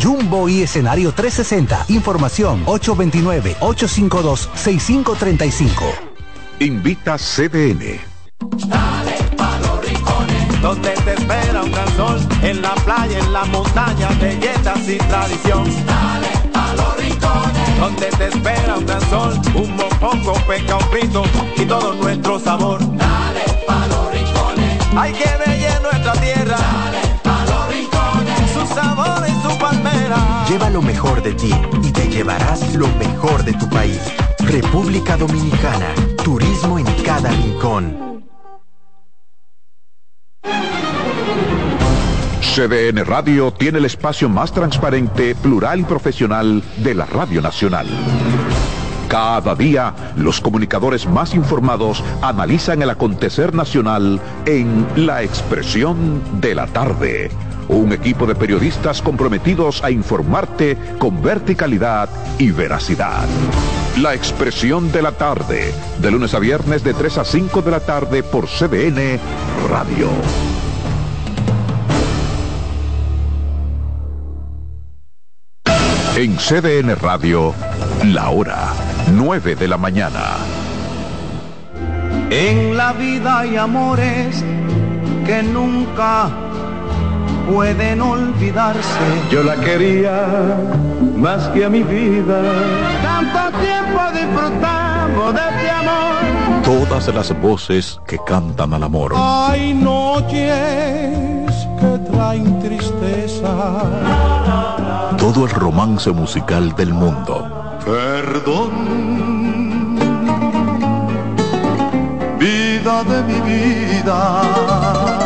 Jumbo y escenario 360. Información 829-852-6535. Invita CDN. Dale pa los rincones, donde te espera un gran sol, en la playa, en la montaña, belletas y tradición. Dale pa los rincones, donde te espera un gran sol, un mopongo, peca, un pito y todo nuestro sabor. Dale pa los rincones, hay que ver nuestra tierra. Sabor y su palmera. Lleva lo mejor de ti y te llevarás lo mejor de tu país. República Dominicana, turismo en cada rincón. CDN Radio tiene el espacio más transparente, plural y profesional de la Radio Nacional. Cada día, los comunicadores más informados analizan el acontecer nacional en La Expresión de la Tarde. Un equipo de periodistas comprometidos a informarte con verticalidad y veracidad. La Expresión de la Tarde, de lunes a viernes de 3 a 5 de la tarde por CDN Radio. En CDN Radio, la hora 9 de la mañana. En la vida hay amores que nunca pueden olvidarse. Yo la quería más que a mi vida. Tanto tiempo disfrutamos de este amor. Todas las voces que cantan al amor. Hay noches que traen tristeza. Todo el romance musical del mundo. Perdón, vida de mi vida.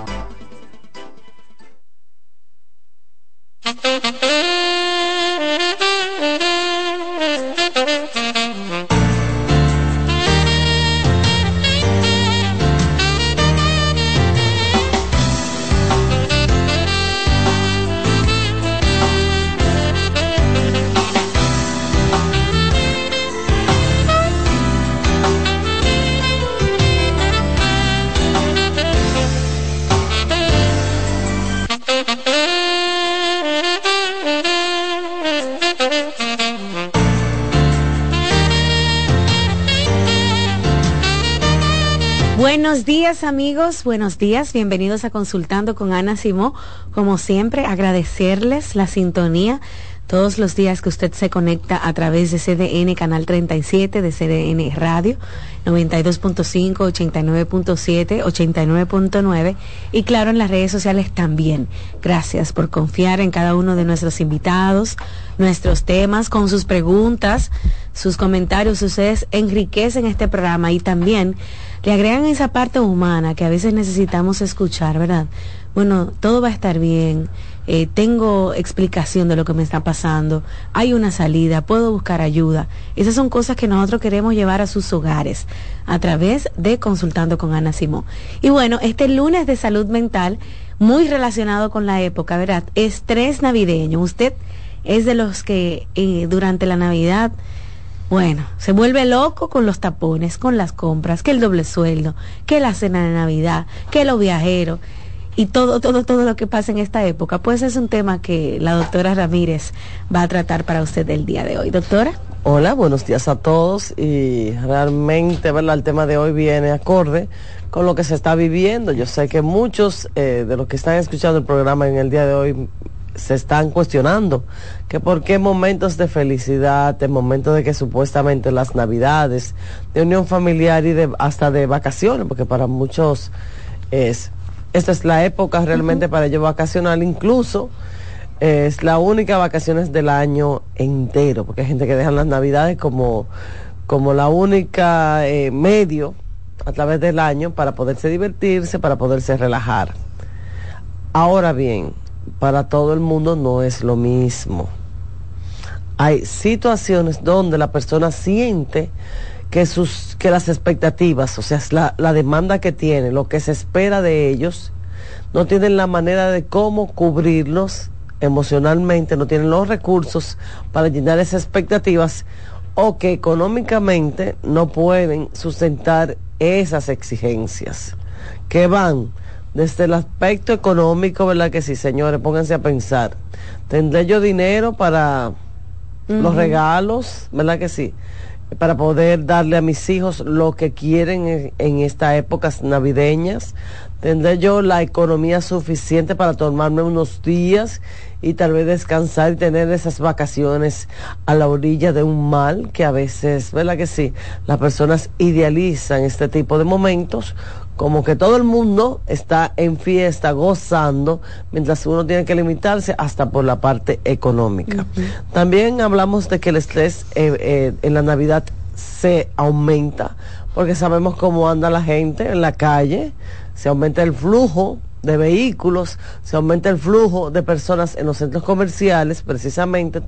amigos, buenos días, bienvenidos a Consultando con Ana Simó. Como siempre, agradecerles la sintonía todos los días que usted se conecta a través de CDN Canal 37, de CDN Radio 92.5, 89.7, 89.9 y claro en las redes sociales también. Gracias por confiar en cada uno de nuestros invitados, nuestros temas, con sus preguntas, sus comentarios. Ustedes enriquecen este programa y también le agregan esa parte humana que a veces necesitamos escuchar, ¿verdad? Bueno, todo va a estar bien, eh, tengo explicación de lo que me está pasando, hay una salida, puedo buscar ayuda. Esas son cosas que nosotros queremos llevar a sus hogares a través de Consultando con Ana Simón. Y bueno, este lunes de salud mental, muy relacionado con la época, ¿verdad? Estrés navideño. Usted es de los que eh, durante la Navidad bueno, se vuelve loco con los tapones, con las compras, que el doble sueldo, que la cena de Navidad, que los viajeros y todo, todo, todo lo que pasa en esta época. Pues es un tema que la doctora Ramírez va a tratar para usted el día de hoy. Doctora. Hola, buenos días a todos y realmente ¿verdad? el tema de hoy viene acorde con lo que se está viviendo. Yo sé que muchos eh, de los que están escuchando el programa en el día de hoy se están cuestionando que por qué momentos de felicidad, en momentos de que supuestamente las navidades, de unión familiar y de, hasta de vacaciones, porque para muchos es, esta es la época realmente para ellos vacacional, incluso es la única vacaciones del año entero, porque hay gente que deja las navidades como, como la única eh, medio a través del año para poderse divertirse, para poderse relajar. Ahora bien, para todo el mundo no es lo mismo. Hay situaciones donde la persona siente que, sus, que las expectativas, o sea, la, la demanda que tiene, lo que se espera de ellos, no tienen la manera de cómo cubrirlos emocionalmente, no tienen los recursos para llenar esas expectativas o que económicamente no pueden sustentar esas exigencias que van desde el aspecto económico, ¿verdad? Que sí, señores, pónganse a pensar. ¿Tendré yo dinero para los regalos? ¿Verdad que sí? Para poder darle a mis hijos lo que quieren en, en estas épocas navideñas. ¿Tendré yo la economía suficiente para tomarme unos días y tal vez descansar y tener esas vacaciones a la orilla de un mal que a veces, ¿verdad que sí? Las personas idealizan este tipo de momentos como que todo el mundo está en fiesta, gozando, mientras uno tiene que limitarse hasta por la parte económica. También hablamos de que el estrés eh, eh, en la Navidad se aumenta, porque sabemos cómo anda la gente en la calle, se aumenta el flujo de vehículos, se aumenta el flujo de personas en los centros comerciales, precisamente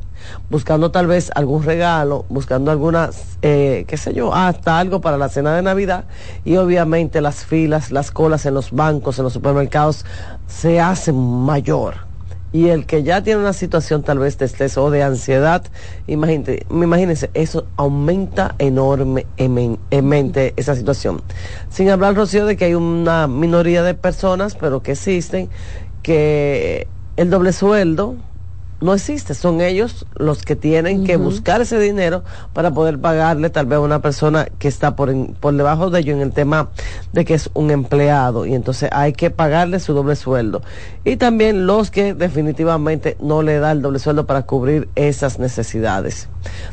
buscando tal vez algún regalo, buscando alguna, eh, qué sé yo, hasta algo para la cena de Navidad. Y obviamente las filas, las colas en los bancos, en los supermercados se hacen mayor y el que ya tiene una situación tal vez de estrés o de ansiedad, imagínate, imagínense, eso aumenta enormemente esa situación. Sin hablar, Rocío, de que hay una minoría de personas, pero que existen, que el doble sueldo, no existe, son ellos los que tienen que buscar ese dinero para poder pagarle tal vez a una persona que está por, por debajo de ellos en el tema de que es un empleado y entonces hay que pagarle su doble sueldo. Y también los que definitivamente no le da el doble sueldo para cubrir esas necesidades.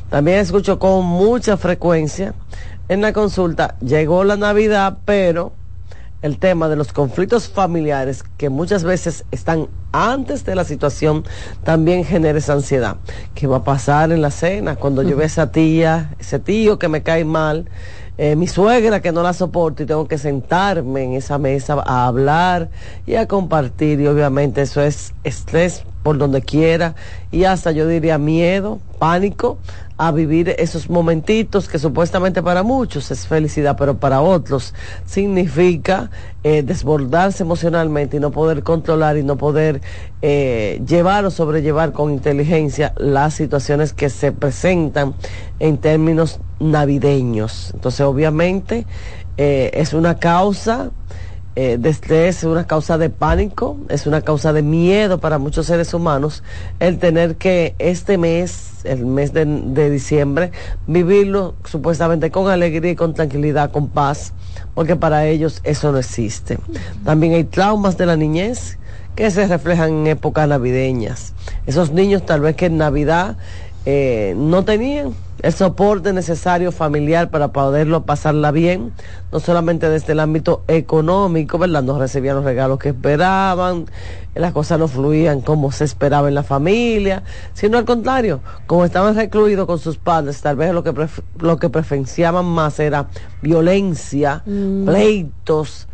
También escucho con mucha frecuencia en la consulta, llegó la Navidad, pero el tema de los conflictos familiares que muchas veces están antes de la situación también genera esa ansiedad. ¿Qué va a pasar en la cena cuando yo vea esa tía, ese tío que me cae mal? Eh, mi suegra que no la soporto y tengo que sentarme en esa mesa a hablar y a compartir y obviamente eso es estrés por donde quiera y hasta yo diría miedo, pánico a vivir esos momentitos que supuestamente para muchos es felicidad, pero para otros significa eh, desbordarse emocionalmente y no poder controlar y no poder eh, llevar o sobrellevar con inteligencia las situaciones que se presentan en términos navideños. Entonces, obviamente, eh, es una causa de estrés, es una causa de pánico, es una causa de miedo para muchos seres humanos el tener que este mes el mes de, diciembre, vivirlo supuestamente con alegría y con tranquilidad, con paz, porque para ellos eso no existe. También hay traumas de la niñez que se reflejan en épocas navideñas. Esos niños tal vez que en Navidad eh, no tenían el soporte necesario familiar para poderlo pasarla bien, no solamente desde el ámbito económico, ¿verdad? No recibían los regalos que esperaban, las cosas no fluían como se esperaba en la familia, sino al contrario, como estaban recluidos con sus padres, tal vez lo que, lo que preferenciaban más era violencia, mm. pleitos,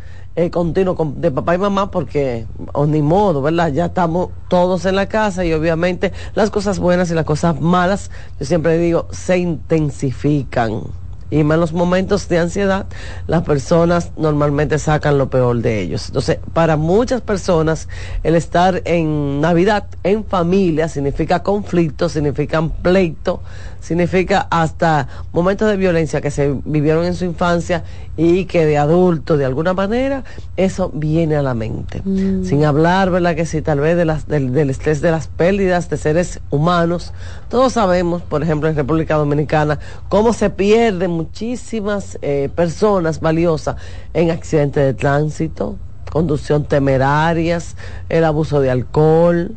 continuo de papá y mamá porque, o ni modo, ¿verdad? Ya estamos todos en la casa y obviamente las cosas buenas y las cosas malas, yo siempre digo, se intensifican. Y en los momentos de ansiedad, las personas normalmente sacan lo peor de ellos. Entonces, para muchas personas, el estar en Navidad, en familia, significa conflicto, significa pleito, significa hasta momentos de violencia que se vivieron en su infancia y que de adulto, de alguna manera, eso viene a la mente. Mm. Sin hablar, ¿verdad? Que si tal vez de las, del, del, estrés de las pérdidas de seres humanos, todos sabemos, por ejemplo, en República Dominicana, cómo se pierden muchísimas eh, personas valiosas en accidentes de tránsito, conducción temerarias, el abuso de alcohol,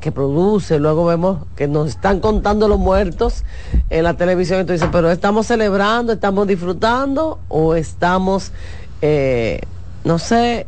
que produce, luego vemos que nos están contando los muertos en la televisión, entonces pero estamos celebrando, estamos disfrutando o estamos, eh, no sé,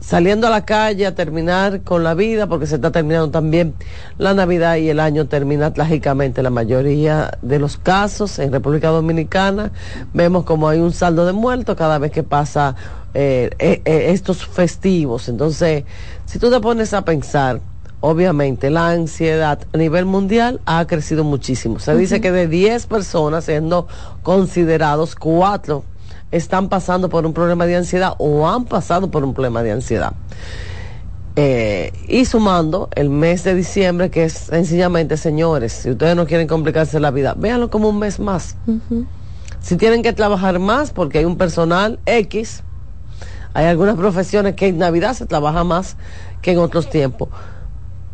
saliendo a la calle a terminar con la vida, porque se está terminando también la Navidad y el año termina trágicamente. La mayoría de los casos en República Dominicana vemos como hay un saldo de muertos cada vez que pasa eh, eh, estos festivos. Entonces, si tú te pones a pensar, obviamente la ansiedad a nivel mundial ha crecido muchísimo. Se dice que de 10 personas siendo considerados, 4 están pasando por un problema de ansiedad o han pasado por un problema de ansiedad. Eh, y sumando el mes de diciembre, que es sencillamente, señores, si ustedes no quieren complicarse la vida, véanlo como un mes más. Si tienen que trabajar más porque hay un personal X, hay algunas profesiones que en Navidad se trabaja más que en otros tiempos.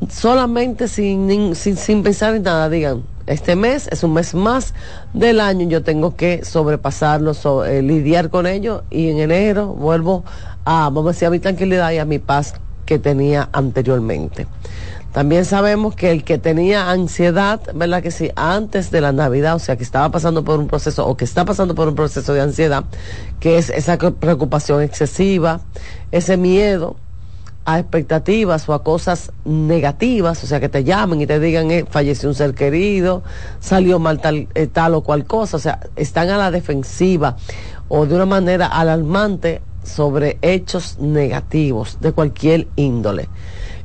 Solamente sin, sin, sin pensar en nada, digan, este mes es un mes más del año, yo tengo que sobrepasarlo, eh, lidiar con ello y en enero vuelvo a, vamos a decir, a mi tranquilidad y a mi paz que tenía anteriormente. También sabemos que el que tenía ansiedad, ¿verdad? Que sí, antes de la Navidad, o sea, que estaba pasando por un proceso o que está pasando por un proceso de ansiedad, que es esa preocupación excesiva, ese miedo a expectativas o a cosas negativas, o sea, que te llamen y te digan, eh, falleció un ser querido, salió mal tal, eh, tal o cual cosa, o sea, están a la defensiva o de una manera alarmante sobre hechos negativos de cualquier índole.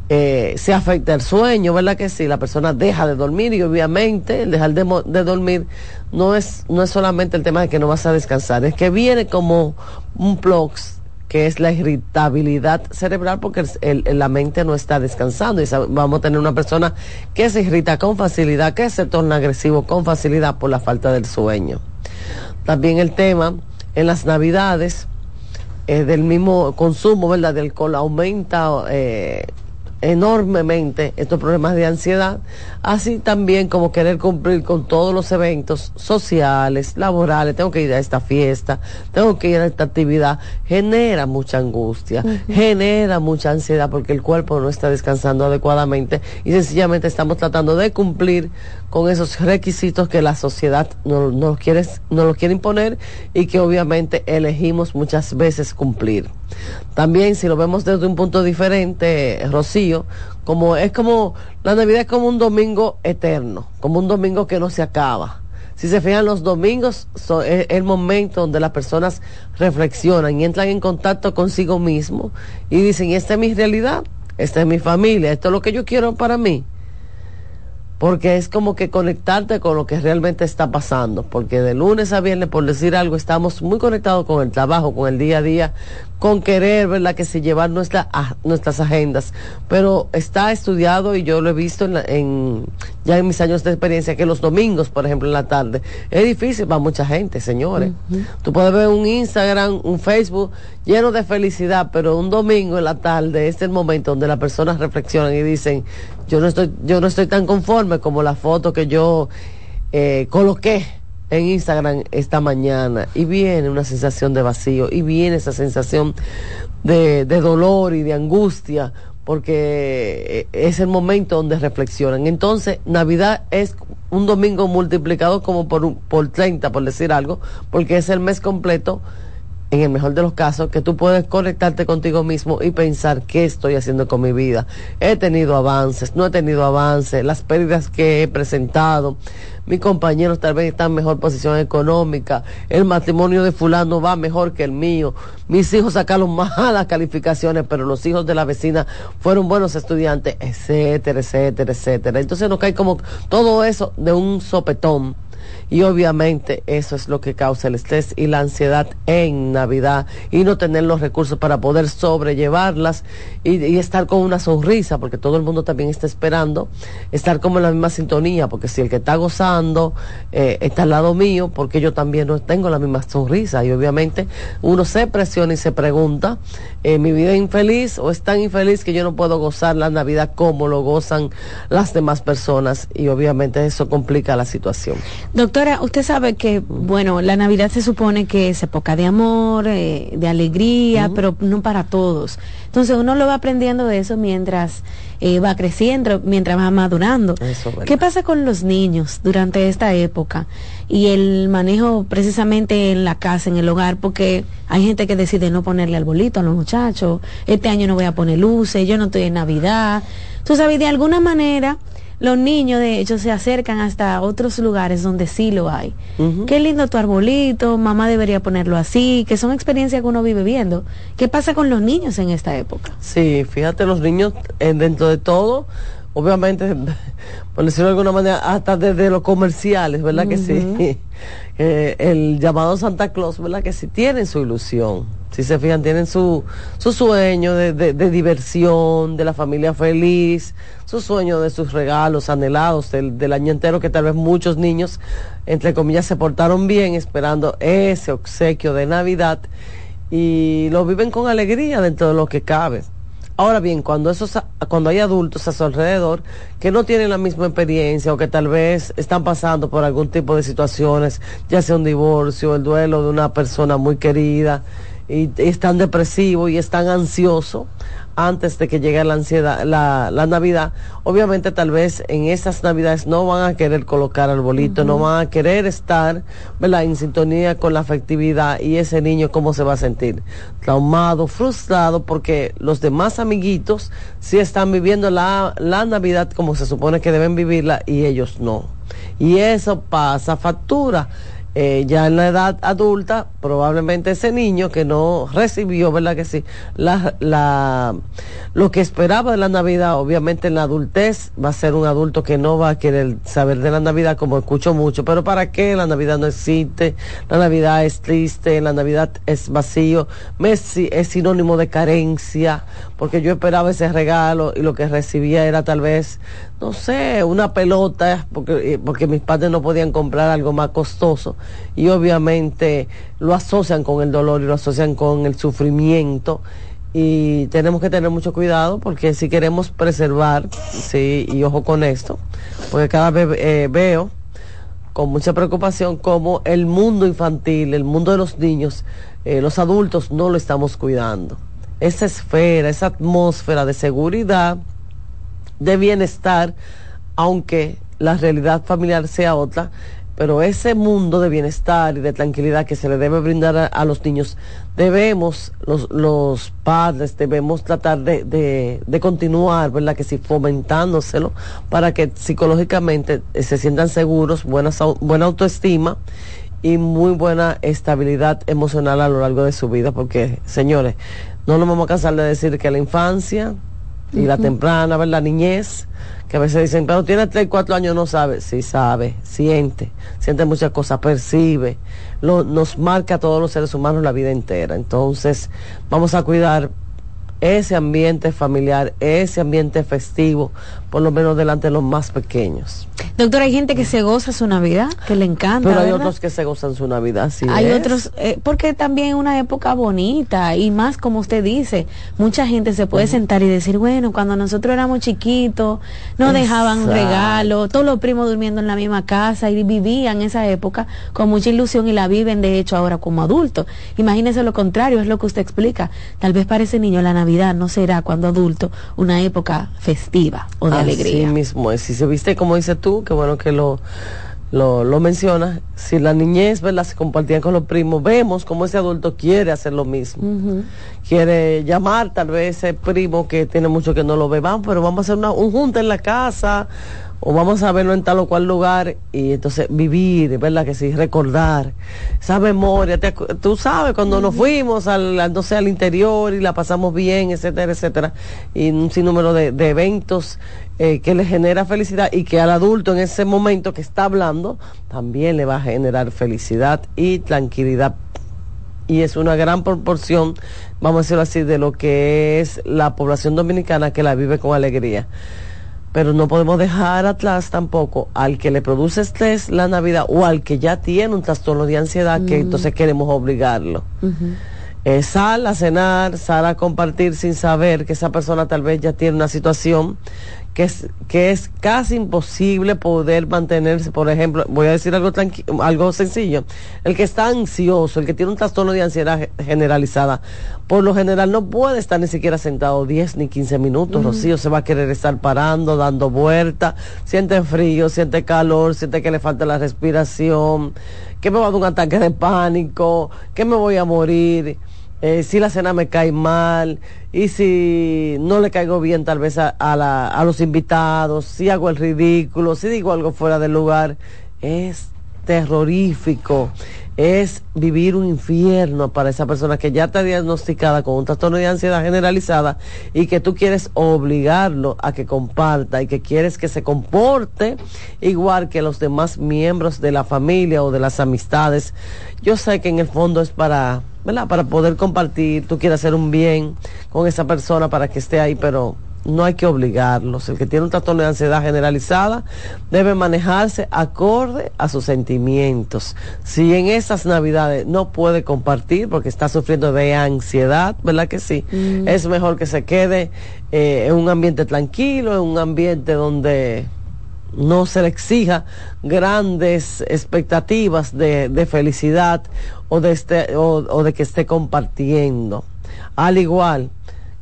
Eh, se afecta el sueño, ¿verdad que sí? La persona deja de dormir y obviamente el dejar de, de, dormir no es, no es solamente el tema de que no vas a descansar, es que viene como un plox que es la irritabilidad cerebral porque el, la mente no está descansando y vamos a tener una persona que se irrita con facilidad, que se torna agresivo con facilidad por la falta del sueño. También el tema en las navidades, eh, del mismo consumo ¿verdad? del alcohol aumenta eh, enormemente estos problemas de ansiedad, así también como querer cumplir con todos los eventos sociales, laborales, tengo que ir a esta fiesta, tengo que ir a esta actividad, genera mucha angustia, genera mucha ansiedad porque el cuerpo no está descansando adecuadamente y sencillamente estamos tratando de cumplir con esos requisitos que la sociedad nos no quiere, no quiere imponer y que obviamente elegimos muchas veces cumplir. También si lo vemos desde un punto diferente, Rocío, como es como, la Navidad es como un domingo eterno, como un domingo que no se acaba. Si se fijan, los domingos es el momento donde las personas reflexionan y entran en contacto consigo mismo y dicen, esta es mi realidad, esta es mi familia, esto es lo que yo quiero para mí porque es como que conectarte con lo que realmente está pasando, porque de lunes a viernes, por decir algo, estamos muy conectados con el trabajo, con el día a día, con querer, ¿verdad?, que se llevar nuestra, nuestras agendas. Pero está estudiado y yo lo he visto en, ya en mis años de experiencia que los domingos, por ejemplo, en la tarde, es difícil para mucha gente, señores. Tú puedes ver un Instagram, un Facebook lleno de felicidad, pero un domingo en la tarde es el momento donde las personas reflexionan y dicen, yo no estoy, yo no estoy tan conforme como la foto que yo eh, coloqué en Instagram esta mañana y viene una sensación de vacío y viene esa sensación de, de dolor y de angustia porque eh, es el momento donde reflexionan. Entonces, Navidad es un domingo multiplicado como por, por 30, por decir algo, porque es el mes completo en el mejor de los casos, que tú puedes conectarte contigo mismo y pensar qué estoy haciendo con mi vida. He tenido avances, no he tenido avances, las pérdidas que he presentado, mis compañeros tal vez están en mejor posición económica, el matrimonio de fulano va mejor que el mío, mis hijos sacaron malas calificaciones, pero los hijos de la vecina fueron buenos estudiantes, etcétera, etcétera, etcétera. Entonces nos cae como todo eso de un sopetón y obviamente eso es lo que causa el estrés y la ansiedad en Navidad. Y no tener los recursos para poder sobrellevarlas y, estar con una sonrisa porque todo el mundo también está esperando estar como en la misma sintonía porque si el que está gozando eh, está al lado mío porque yo también no tengo la misma sonrisa. Y obviamente uno se presiona y se pregunta eh, mi vida es infeliz o es tan infeliz que yo no puedo gozar la Navidad como lo gozan las demás personas y obviamente eso complica la situación. Doctora, usted sabe que, bueno, la Navidad se supone que es época de amor, eh, de alegría, pero no para todos. Entonces uno lo va aprendiendo de eso mientras eh, va creciendo, mientras va madurando. ¿Qué pasa con los niños durante esta época? Y el manejo precisamente en la casa, en el hogar, porque hay gente que decide no ponerle arbolito a los muchachos, este año no voy a poner luces, yo no estoy en Navidad. Tú sabes, de alguna manera los niños de hecho se acercan hasta otros lugares donde sí lo hay. Qué lindo tu arbolito, mamá debería ponerlo así, que son experiencias que uno vive viendo. ¿Qué pasa con los niños en esta época? Sí, fíjate, los niños eh, dentro de todo, obviamente, por decirlo de alguna manera, hasta desde los comerciales, ¿verdad que sí? Eh, el llamado Santa Claus, ¿verdad que sí? Tienen su ilusión. Si se fijan, tienen su, su sueño de, de, de diversión, de la familia feliz, su sueño de sus regalos anhelados del, del año entero, que tal vez muchos niños, entre comillas, se portaron bien esperando ese obsequio de Navidad y lo viven con alegría dentro de lo que cabe. Ahora bien, cuando esos, cuando hay adultos a su alrededor que no tienen la misma experiencia o que tal vez están pasando por algún tipo de situaciones, ya sea un divorcio, el duelo de una persona muy querida, y, y están depresivos y están ansiosos antes de que llegue la ansiedad, la, la Navidad, obviamente tal vez en esas Navidades no van a querer colocar arbolito, no van a querer estar, ¿verdad? En sintonía con la afectividad y ese niño cómo se va a sentir, traumado, frustrado, porque los demás amiguitos sí están viviendo la, la Navidad como se supone que deben vivirla y ellos no. Y eso pasa factura eh, ya en la edad adulta, probablemente ese niño que no recibió, ¿verdad que sí? La, la, lo que esperaba de la Navidad, obviamente en la adultez va a ser un adulto que no va a querer saber de la Navidad, como escucho mucho, pero ¿para qué? La Navidad no existe, la Navidad es triste, la Navidad es vacío, Messi es sinónimo de carencia, porque yo esperaba ese regalo y lo que recibía era tal vez, no sé, una pelota, porque, eh, porque mis padres no podían comprar algo más costoso y obviamente lo asocian con el dolor y lo asocian con el sufrimiento y tenemos que tener mucho cuidado porque si queremos preservar, sí, y ojo con esto, porque cada vez eh, veo con mucha preocupación como el mundo infantil, el mundo de los niños, eh, los adultos no lo estamos cuidando. Esa esfera, esa atmósfera de seguridad, de bienestar, aunque la realidad familiar sea otra, pero ese mundo de bienestar y de tranquilidad que se le debe brindar a, los niños, debemos, los, los padres, debemos tratar de, de, de, continuar, ¿verdad? Que si fomentándoselo para que psicológicamente eh, se sientan seguros, buena, buena autoestima y muy buena estabilidad emocional a lo largo de su vida, porque, señores, no nos vamos a cansar de decir que la infancia y uh -huh. la temprana, ¿verdad? La niñez, que a veces dicen, pero tiene 3, 4 años, no sabe. Sí sabe, siente, siente muchas cosas, percibe, lo, nos marca a todos los seres humanos la vida entera. Entonces, vamos a cuidar ese ambiente familiar, ese ambiente festivo, por lo menos delante de los más pequeños. Doctor, hay gente que se goza su Navidad, que le encanta. Pero hay ¿verdad? otros que se gozan su Navidad, sí. Hay es. otros, eh, porque también es una época bonita y más como usted dice, mucha gente se puede uh -huh. sentar y decir, bueno, cuando nosotros éramos chiquitos, nos Exacto. dejaban regalo, todos los primos durmiendo en la misma casa y vivían esa época con mucha ilusión y la viven de hecho ahora como adultos. Imagínese lo contrario, es lo que usted explica. Tal vez para ese niño la Navidad no será cuando adulto una época festiva o de Así alegría. mismo es. Si se viste como dices tú, qué bueno que lo, lo, lo mencionas. Si la niñez, ¿verdad? Se compartía con los primos, vemos como ese adulto quiere hacer lo mismo. Uh -huh. Quiere llamar tal vez ese primo que tiene mucho que no lo ve, vamos, pero vamos a hacer una, un junta en la casa o vamos a verlo en tal o cual lugar y entonces vivir, ¿verdad? Que sí, recordar esa memoria. Te, tú sabes, cuando uh -huh. nos fuimos al, no sé, al interior y la pasamos bien, etcétera, etcétera, y un sinnúmero de, de eventos eh, que le genera felicidad y que al adulto en ese momento que está hablando también le va a generar felicidad y tranquilidad. Y es una gran proporción, vamos a decirlo así, de lo que es la población dominicana que la vive con alegría pero no podemos dejar atrás tampoco al que le produce estrés la Navidad o al que ya tiene un trastorno de ansiedad mm. que entonces queremos obligarlo. Uh -huh. eh, sal a cenar, sal a compartir sin saber que esa persona tal vez ya tiene una situación que es, que es casi imposible poder mantenerse, por ejemplo, voy a decir algo, algo sencillo, el que está ansioso, el que tiene un trastorno de ansiedad generalizada, por lo general no puede estar ni siquiera sentado 10 ni 15 minutos, uh -huh. Rocío, se va a querer estar parando, dando vueltas, siente frío, siente calor, siente que le falta la respiración, que me va a dar un ataque de pánico, que me voy a morir eh, si la cena me cae mal y si no le caigo bien tal vez a, la, a los invitados, si hago el ridículo, si digo algo fuera del lugar, es terrorífico es vivir un infierno para esa persona que ya está diagnosticada con un trastorno de ansiedad generalizada y que tú quieres obligarlo a que comparta y que quieres que se comporte igual que los demás miembros de la familia o de las amistades. Yo sé que en el fondo es para, ¿verdad? Para poder compartir, tú quieres hacer un bien con esa persona para que esté ahí, pero no hay que obligarlos. El que tiene un trastorno de ansiedad generalizada debe manejarse acorde a sus sentimientos. Si en esas navidades no puede compartir porque está sufriendo de ansiedad, ¿verdad que sí? Mm. Es mejor que se quede eh, en un ambiente tranquilo, en un ambiente donde no se le exija grandes expectativas de, felicidad o de, este, o de que esté compartiendo. Al igual,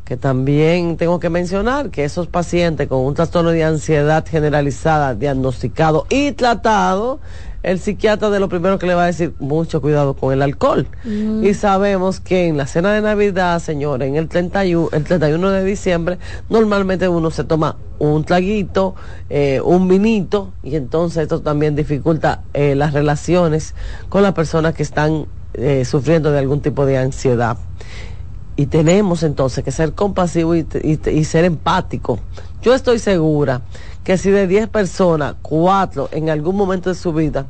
que también tengo que mencionar que esos pacientes con un trastorno de ansiedad generalizada, diagnosticado y tratado, el psiquiatra de lo primero que le va a decir, mucho cuidado con el alcohol. Mm. Y sabemos que en la cena de Navidad, señores, en el 31, el 31 de diciembre, normalmente uno se toma un traguito, eh, un vinito, y entonces esto también dificulta eh, las relaciones con las personas que están eh, sufriendo de algún tipo de ansiedad y tenemos entonces que ser compasivos y, ser empáticos. Yo estoy segura que si de 10 personas, 4 en algún momento de su vida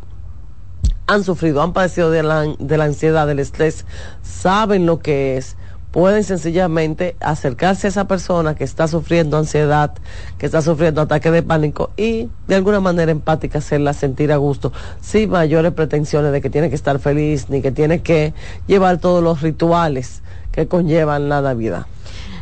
han sufrido, han padecido de la, de la ansiedad, del estrés, saben lo que es, pueden sencillamente acercarse a esa persona que está sufriendo ansiedad, que está sufriendo ataque de pánico y de alguna manera empática hacerla sentir a gusto, sin mayores pretensiones de que tiene que estar feliz ni que tiene que llevar todos los rituales que conllevan la Navidad.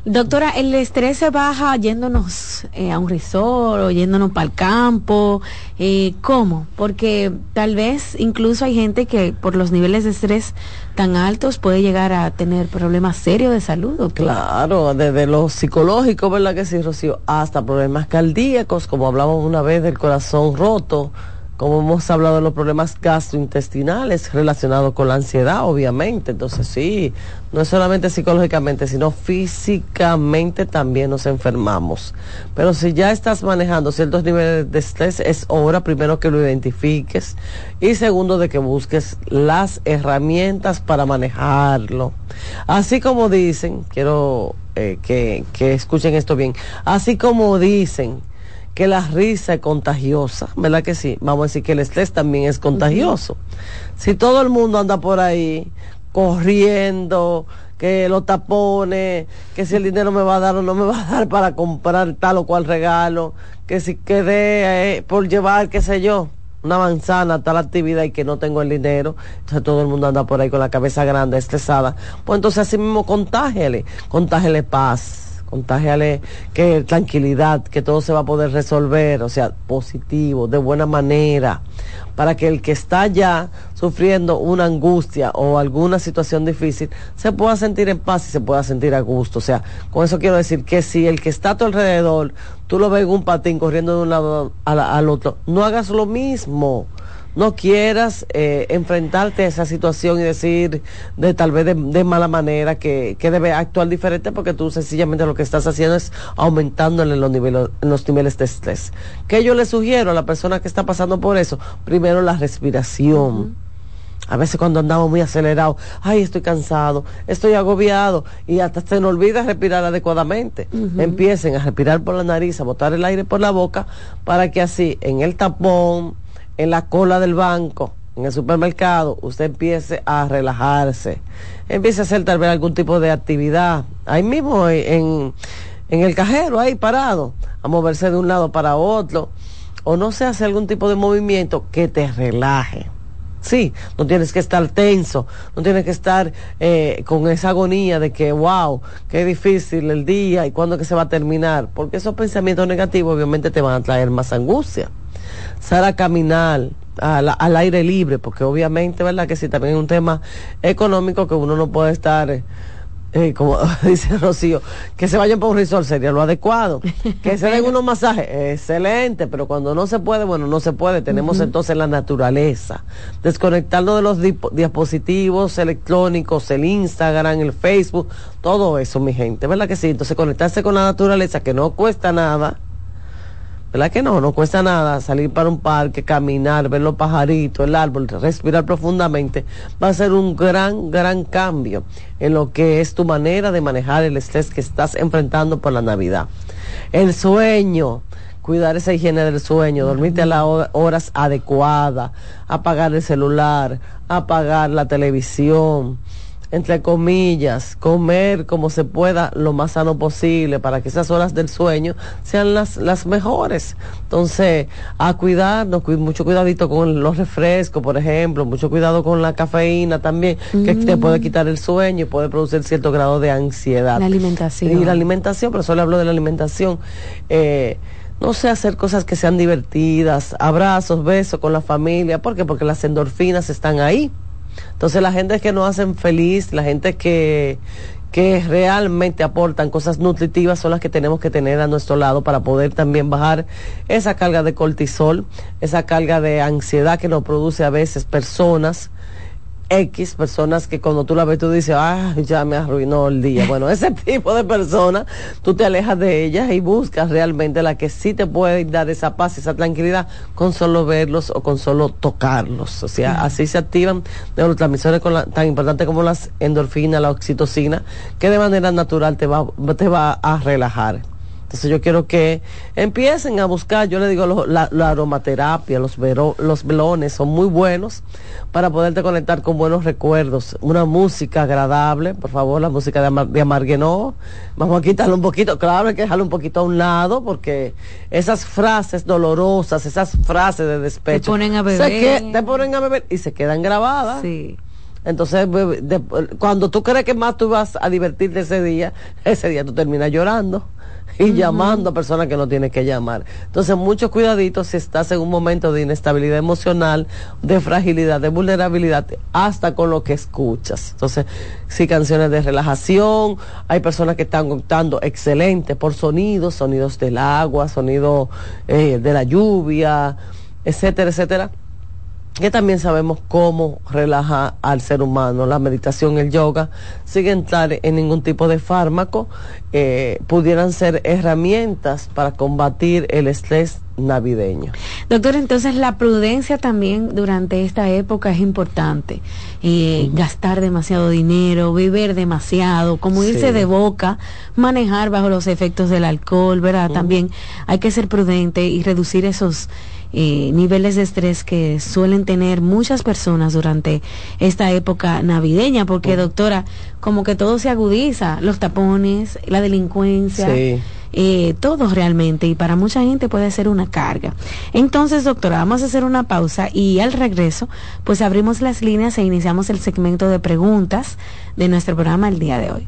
Doctora, el estrés se baja yéndonos eh, a un resort o yéndonos para el campo. Eh, ¿Cómo? Porque tal vez incluso hay gente que por los niveles de estrés tan altos puede llegar a tener problemas serios de salud. Claro, desde lo psicológico, ¿verdad que sí, Rocío? Hasta problemas cardíacos, como hablamos una vez del corazón roto como hemos hablado de los problemas gastrointestinales relacionados con la ansiedad, obviamente. Entonces sí, no es solamente psicológicamente, sino físicamente también nos enfermamos. Pero si ya estás manejando ciertos niveles de estrés, es hora primero que lo identifiques y segundo de que busques las herramientas para manejarlo. Así como dicen, quiero eh, que, que escuchen esto bien, así como dicen, que la risa es contagiosa, ¿verdad que sí? Vamos a decir que el estrés también es contagioso. Si todo el mundo anda por ahí corriendo, que lo tapone, que si el dinero me va a dar o no me va a dar para comprar tal o cual regalo, que si quedé eh, por llevar, qué sé yo, una manzana tal actividad y que no tengo el dinero, entonces todo el mundo anda por ahí con la cabeza grande, estresada, pues entonces así mismo contágele, contágele paz contágiale que tranquilidad, que todo se va a poder resolver, o sea, positivo, de buena manera, para que el que está ya sufriendo una angustia o alguna situación difícil se pueda sentir en paz y se pueda sentir a gusto. O sea, con eso quiero decir que si el que está a tu alrededor, tú lo ves en un patín corriendo de un lado al otro, no hagas lo mismo no quieras eh, enfrentarte a esa situación y decir de tal vez de, mala manera que, que debe actuar diferente porque tú sencillamente lo que estás haciendo es aumentando en los niveles, los niveles de estrés. ¿Qué yo le sugiero a la persona que está pasando por eso? Primero la respiración. A veces cuando andamos muy acelerados, ay, estoy cansado, estoy agobiado y hasta se nos olvida respirar adecuadamente. Empiecen a respirar por la nariz, a botar el aire por la boca para que así en el tapón, en la cola del banco, en el supermercado, usted empiece a relajarse, empiece a hacer tal vez algún tipo de actividad, ahí mismo en, en el cajero, ahí parado, a moverse de un lado para otro, o no se hace algún tipo de movimiento que te relaje. Sí, no tienes que estar tenso, no tienes que estar eh, con esa agonía de que, wow, qué difícil el día y cuándo que se va a terminar, porque esos pensamientos negativos obviamente te van a traer más angustia sal a caminar al, aire libre, porque obviamente, ¿verdad? Que sí, también es un tema económico que uno no puede estar como dice Rocío, que se vayan por un resort sería lo adecuado. Que se den unos masajes, excelente, pero cuando no se puede, bueno, no se puede. Tenemos entonces la naturaleza. Desconectarnos de los dispositivos electrónicos, el Instagram, el Facebook, todo eso, mi gente, ¿verdad que sí? Entonces conectarse con la naturaleza, que no cuesta nada ¿Verdad que no? No cuesta nada salir para un parque, caminar, ver los pajaritos, el árbol, respirar profundamente. Va a ser un gran, gran cambio en lo que es tu manera de manejar el estrés que estás enfrentando por la Navidad. El sueño, cuidar esa higiene del sueño, dormirte a las horas adecuadas, apagar el celular, apagar la televisión entre comillas, comer como se pueda lo más sano posible para que esas horas del sueño sean las, las mejores. Entonces, a cuidarnos, mucho cuidadito con los refrescos, por ejemplo, mucho cuidado con la cafeína también, que te puede mm. quitar el sueño y puede producir cierto grado de ansiedad. La alimentación. Y la alimentación, pero solo hablo de la alimentación. Eh, no sé, hacer cosas que sean divertidas, abrazos, besos con la familia. ¿Por qué? Porque las endorfinas están ahí. Entonces la gente que nos hacen feliz, la gente que, que realmente aportan cosas nutritivas son las que tenemos que tener a nuestro lado para poder también bajar esa carga de cortisol, esa carga de ansiedad que nos produce a veces personas X personas que cuando tú la ves tú dices, ah, ya me arruinó el día. Bueno, ese tipo de personas, tú te alejas de ellas y buscas realmente la que sí te puede dar esa paz, esa tranquilidad con solo verlos o con solo tocarlos. O sea, así se activan neurotransmisores tan importantes como las endorfinas, la oxitocina, que de manera natural te va, te va a relajar. Entonces yo quiero que empiecen a buscar, yo le digo, la, aromaterapia, los, los velones son muy buenos para poderte conectar con buenos recuerdos. Una música agradable, por favor, la música de, Amar, de Amarguenó. Vamos a quitarlo un poquito, claro, hay que dejarlo un poquito a un lado porque esas frases dolorosas, esas frases de despecho. Te ponen a beber. te ponen a beber y se quedan grabadas. Sí. Entonces, cuando tú crees que más tú vas a divertirte ese día, ese día tú terminas llorando y llamando a personas que no tienes que llamar. Entonces, mucho cuidadito si estás en un momento de inestabilidad emocional, de fragilidad, de vulnerabilidad, hasta con lo que escuchas. Entonces, si canciones de relajación, hay personas que están optando excelente por sonidos, sonidos del agua, sonidos eh, de la lluvia, etcétera, etcétera que también sabemos cómo relaja al ser humano. La meditación, el yoga, sin entrar en ningún tipo de fármaco, eh, pudieran ser herramientas para combatir el estrés navideño. Doctor, entonces la prudencia también durante esta época es importante. Eh, gastar demasiado dinero, beber demasiado, como irse de boca, manejar bajo los efectos del alcohol, ¿verdad? También hay que ser prudente y reducir esos eh, niveles de estrés que suelen tener muchas personas durante esta época navideña, porque doctora, como que todo se agudiza, los tapones, la delincuencia. Eh, todo realmente y para mucha gente puede ser una carga. Entonces, doctora, vamos a hacer una pausa y al regreso, pues abrimos las líneas e iniciamos el segmento de preguntas de nuestro programa el día de hoy.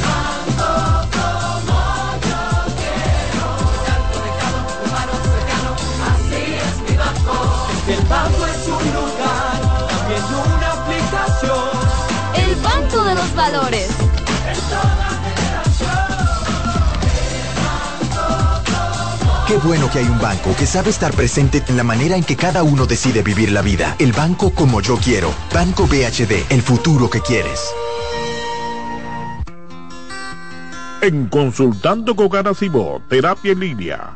Banco es un lugar, también una aplicación. El Banco de los Valores. Qué bueno que hay un banco que sabe estar presente en la manera en que cada uno decide vivir la vida. El banco como yo quiero. Banco BHD, el futuro que quieres. En Consultando con Garacimo, Terapia en Línea.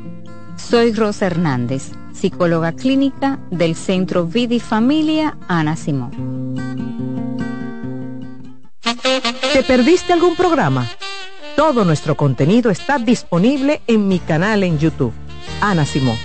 Soy Rosa Hernández, psicóloga clínica del Centro Vida y Familia Ana Simón. ¿Te perdiste algún programa? Todo nuestro contenido está disponible en mi canal en YouTube. Ana Simón.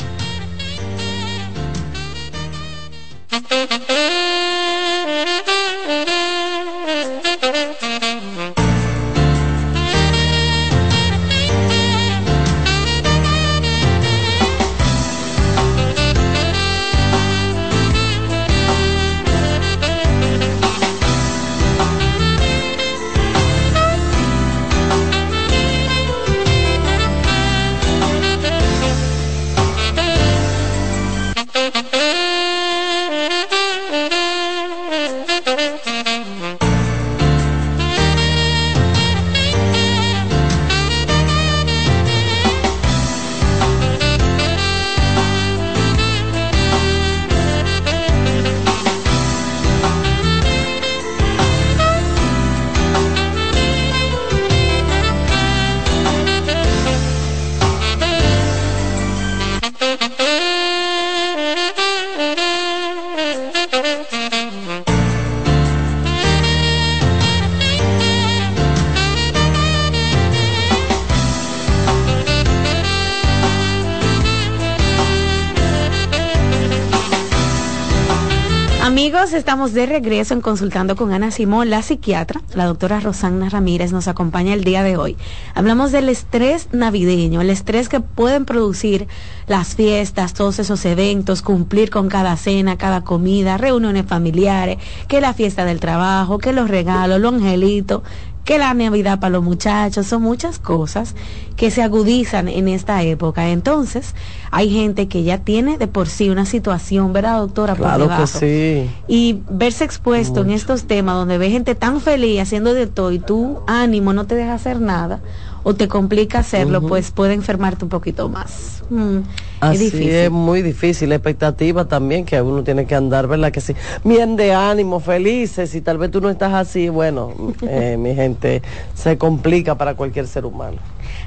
Estamos de regreso en Consultando con Ana Simón, la psiquiatra. La doctora Rosana Ramírez nos acompaña el día de hoy. Hablamos del estrés navideño, el estrés que pueden producir las fiestas, todos esos eventos, cumplir con cada cena, cada comida, reuniones familiares, que la fiesta del trabajo, que los regalos, los angelitos, que la Navidad para los muchachos, son muchas cosas que se agudizan en esta época. Entonces, hay gente que ya tiene de por sí una situación, ¿verdad, doctora? Claro que sí. Y verse expuesto en estos temas donde ve gente tan feliz haciendo de todo y tú, ánimo, no te deja hacer nada o te complica hacerlo, pues puede enfermarte un poquito más. Mm, Así es, difícil. es muy difícil, la expectativa también que uno tiene que andar, ¿verdad? Que sí, bien de ánimo, felices, y tal vez tú no estás así, bueno, eh, mi gente, se complica para cualquier ser humano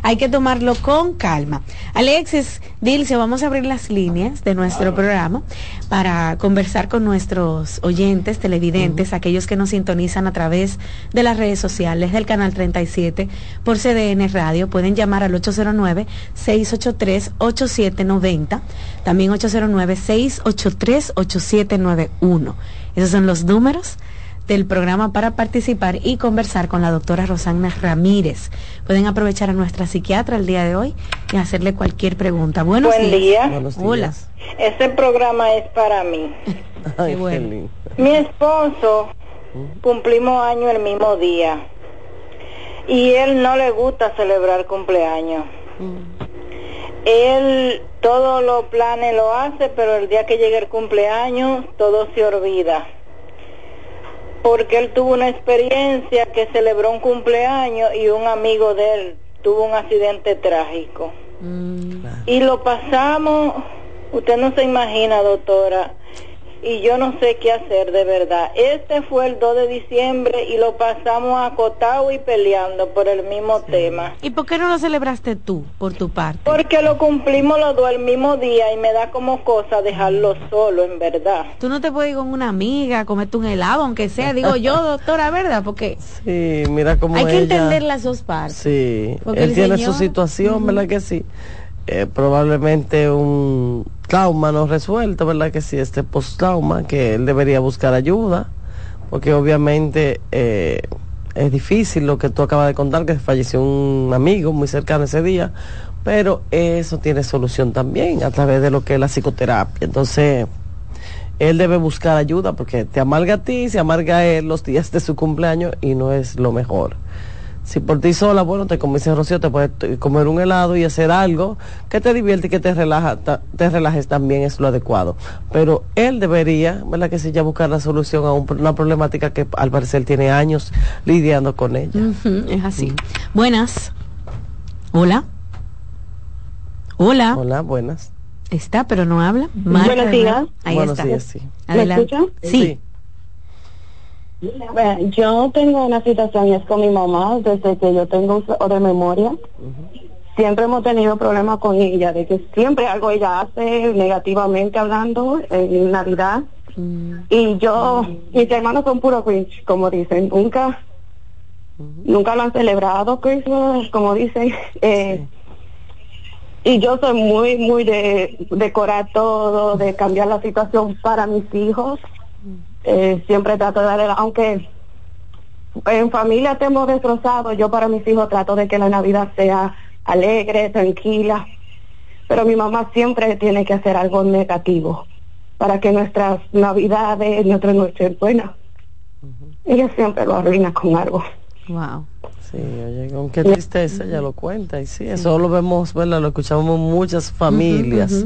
hay que tomarlo con calma. Alexis, Dilce, vamos a abrir las líneas de nuestro programa para conversar con nuestros oyentes, televidentes, aquellos que nos sintonizan a través de las redes sociales del canal 37 por CDN Radio. Pueden llamar al 809-683-8790, también 809-683-8791. Esos son los números del programa para participar y conversar con la doctora Rosana Ramírez. Pueden aprovechar a nuestra psiquiatra el día de hoy y hacerle cualquier pregunta. Buenos Buen días. día. Hola. Este programa es para mí. Mi esposo cumplimos año el mismo día y él no le gusta celebrar cumpleaños. Él todos los planes lo hace, pero el día que llegue el cumpleaños todo se olvida porque él tuvo una experiencia que celebró un cumpleaños y un amigo de él tuvo un accidente trágico. Mm. Y lo pasamos, usted no se imagina, doctora, y yo no sé qué hacer de verdad. Este fue el 2 de diciembre y lo pasamos acotado y peleando por el mismo tema. ¿Y por qué no lo celebraste tú, por tu parte? Porque lo cumplimos los dos el mismo día y me da como cosa dejarlo solo, en verdad. Tú no te puedes ir con una amiga, comerte un helado, aunque sea, digo yo, doctora, ¿verdad? Porque sí, mira cómo hay que entender las dos partes. Sí, él tiene su situación, ¿verdad que sí? Eh, probablemente un trauma no resuelto, ¿verdad? Que sí, este post-trauma, que él debería buscar ayuda, porque obviamente eh, es difícil lo que tú acabas de contar, que falleció un amigo muy cercano ese día, pero eso tiene solución también a través de lo que es la psicoterapia. Entonces, él debe buscar ayuda porque te amarga a ti, se amarga a él los días de su cumpleaños y no es lo mejor. Si por ti sola, bueno, te dice Rocío, te puedes comer un helado y hacer algo que te divierte y que te relaja, te relajes también es lo adecuado. Pero él debería, ¿verdad? Que si ya buscar la solución a una problemática que al parecer tiene años lidiando con ella. es así. Buenas. Hola. Hola. Hola, buenas. Está, pero no habla. Buenos días. Ahí Buenos está. días, sí. Adelante. ¿Me sí. Bueno, yo tengo una situación y es con mi mamá desde que yo tengo uso de memoria. Siempre hemos tenido problemas con ella, de que siempre algo ella hace negativamente hablando en Navidad. Y yo, mis hermanos son puro Grinch, como dicen, nunca, nunca lo han celebrado Christmas, como dicen. Eh, y yo soy muy, muy de decorar todo, de cambiar la situación para mis hijos. Eh, siempre trato de darle, aunque en familia te hemos destrozado, yo para mis hijos trato de que la Navidad sea alegre, tranquila, pero mi mamá siempre tiene que hacer algo negativo para que nuestras Navidades, nuestras noches buenas, ella siempre lo arruina con algo. Wow. Sí, oye, con qué tristeza ella lo cuenta. Y sí, eso lo vemos, ¿verdad? Lo escuchamos en muchas familias.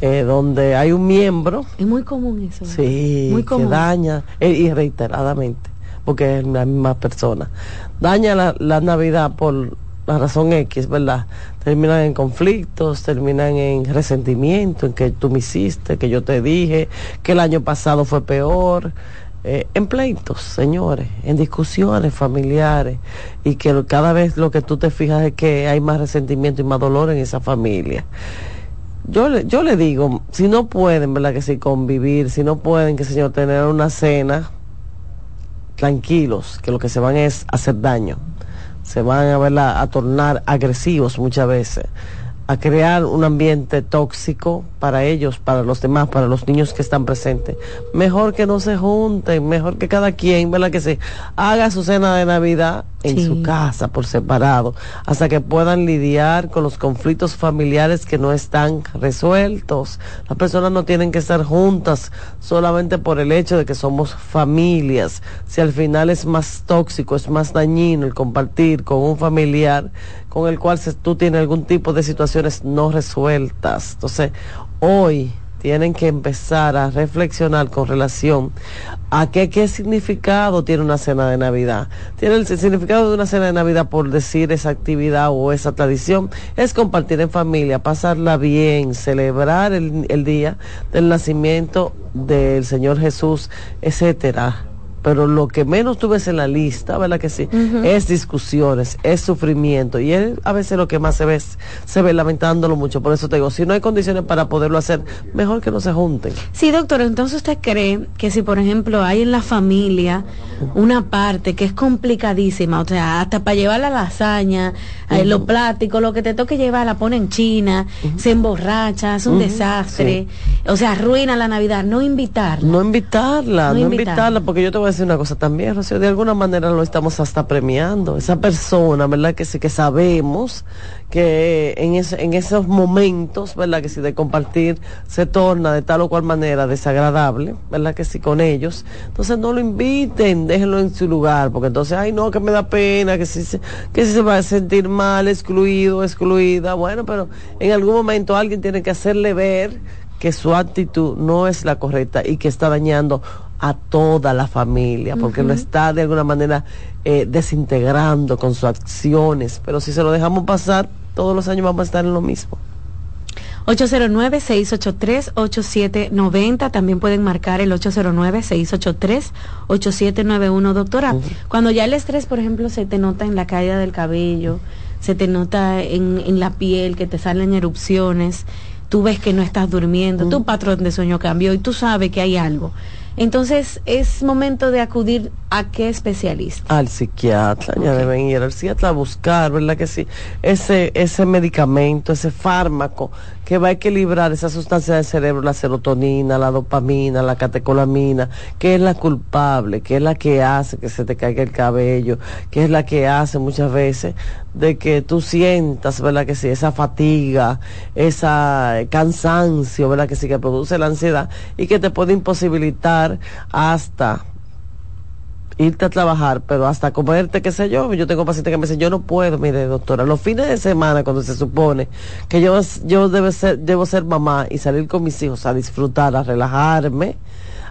Eh, donde hay un miembro. Es muy común eso. Sí, muy común. que daña, eh, y reiteradamente, porque es la misma persona. Daña la, la, Navidad por la razón X, ¿verdad? Terminan en conflictos, terminan en resentimiento, en que tú me hiciste, que yo te dije, que el año pasado fue peor. Eh, en pleitos, señores, en discusiones familiares y que cada vez lo que tú te fijas es que hay más resentimiento y más dolor en esa familia yo le, yo le digo, si no pueden, ¿verdad? Que si convivir, si no pueden, que señor, tener una cena, tranquilos, que lo que se van es hacer daño. Se van a, verla, a tornar agresivos muchas veces. A crear un ambiente tóxico para ellos, para los demás, para los niños que están presentes. Mejor que no se junten, mejor que cada quien, ¿verdad? Que se haga su cena de Navidad en su casa por separado, hasta que puedan lidiar con los conflictos familiares que no están resueltos. Las personas no tienen que estar juntas solamente por el hecho de que somos familias. Si al final es más tóxico, es más dañino el compartir con un familiar con el cual tú tienes algún tipo de situaciones no resueltas. Entonces, hoy tienen que empezar a reflexionar con relación a qué, qué significado tiene una cena de Navidad. Tiene el significado de una cena de Navidad por decir esa actividad o esa tradición, es compartir en familia, pasarla bien, celebrar el, el día del nacimiento del Señor Jesús, etcétera pero lo que menos tú ves en la lista, ¿verdad que sí? Es discusiones, es sufrimiento. Y él a veces lo que más se ve, se ve lamentándolo mucho. Por eso te digo, si no hay condiciones para poderlo hacer, mejor que no se junten. Sí, doctor, entonces usted cree que si, por ejemplo, hay en la familia una parte que es complicadísima, o sea, hasta para llevar la lasaña, uh lo plático, lo que te toque llevar, la pone en China, se emborracha, es un desastre, o sea, arruina la Navidad, no invitarla. No invitarla, no, invitarla, porque yo te voy a una cosa también, Rocío, de alguna manera lo estamos hasta premiando. Esa persona, ¿verdad? Que sí que sabemos que en, en esos momentos, ¿verdad? Que si de compartir se torna de tal o cual manera desagradable, ¿verdad? Que si con ellos. Entonces no lo inviten, déjenlo en su lugar, porque entonces, ay no, que me da pena, que si, que si se va a sentir mal, excluido, excluida. Bueno, pero en algún momento alguien tiene que hacerle ver que su actitud no es la correcta y que está dañando a toda la familia, porque lo está de alguna manera eh, desintegrando con sus acciones. Pero si se lo dejamos pasar, todos los años vamos a estar en lo mismo. 809-683-8790. También pueden marcar el 809-683-8791. Doctora, cuando ya el estrés, por ejemplo, se te nota en la caída del cabello, se te nota en, en la piel, que te salen erupciones, tú ves que no estás durmiendo, tu patrón de sueño cambió y tú sabes que hay algo. Entonces es momento de acudir a qué especialista. Al psiquiatra, ya deben ir al psiquiatra a buscar, ¿verdad que sí? Ese, ese medicamento, ese fármaco que va a equilibrar esa sustancia del cerebro, la serotonina, la dopamina, la catecolamina, que es la culpable, que es la que hace que se te caiga el cabello, que es la que hace muchas veces de que tú sientas, ¿verdad que sí? Esa fatiga, esa cansancio, ¿verdad que sí? Que produce la ansiedad y que te puede imposibilitar hasta irte a trabajar, pero hasta comerte, qué sé yo, yo tengo pacientes que me dicen, yo no puedo, mire doctora, los fines de semana cuando se supone que yo, yo debe ser, debo ser mamá y salir con mis hijos a disfrutar, a relajarme,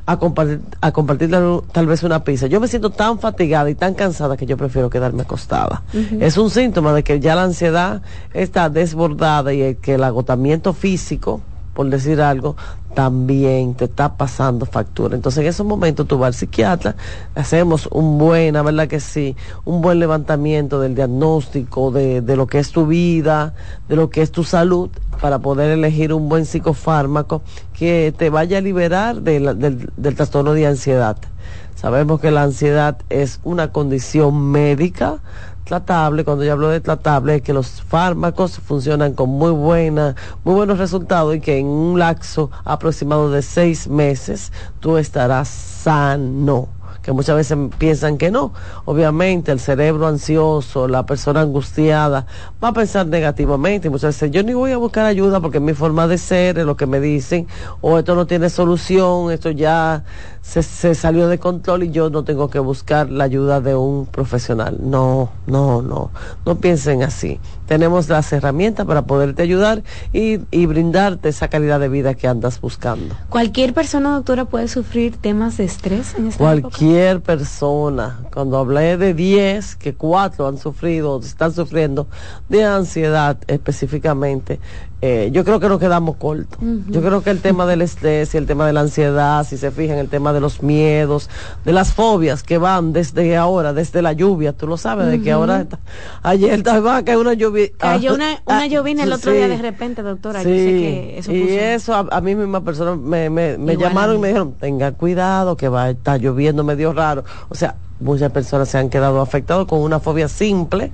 a compartir, a compartir tal, vez una pizza. Yo me siento tan fatigada y tan cansada que yo prefiero quedarme acostada. Es un síntoma de que ya la ansiedad está desbordada y que el agotamiento físico, por decir algo, también te está pasando factura. Entonces en esos momentos tú vas al psiquiatra, hacemos un buen, ¿verdad que sí? Un buen levantamiento del diagnóstico de, de lo que es tu vida, de lo que es tu salud, para poder elegir un buen psicofármaco que te vaya a liberar del, del trastorno de ansiedad. Sabemos que la ansiedad es una condición médica tratable, cuando yo hablo de tratable, es que los fármacos funcionan con muy buena, muy buenos resultados y que en un lapso aproximado de seis meses tú estarás sano que muchas veces piensan que no. Obviamente el cerebro ansioso, la persona angustiada, va a pensar negativamente y muchas veces yo ni voy a buscar ayuda porque mi forma de ser, es lo que me dicen, o esto no tiene solución, esto ya se, se salió de control y yo no tengo que buscar la ayuda de un profesional. No, no, no, no piensen así. Tenemos las herramientas para poderte ayudar y, y brindarte esa calidad de vida que andas buscando. ¿Cualquier persona, doctora, puede sufrir temas de estrés en esta Cualquier persona. Cuando hablé de 10, que 4 han sufrido, están sufriendo de ansiedad específicamente, eh, yo creo que nos quedamos cortos. Yo creo que el tema del estrés y el tema de la ansiedad, si se fijan, el tema de los miedos, de las fobias que van desde ahora, desde la lluvia, tú lo sabes, de que ahora, ayer estaba que una lluvia. Cayó ah, una, una ah, lluvia el otro día de repente, doctora. Sí, eso y eso a, mí misma persona me, me, me llamaron y me dijeron, tenga cuidado que va a estar lloviendo medio raro. O sea, muchas personas se han quedado afectados con una fobia simple,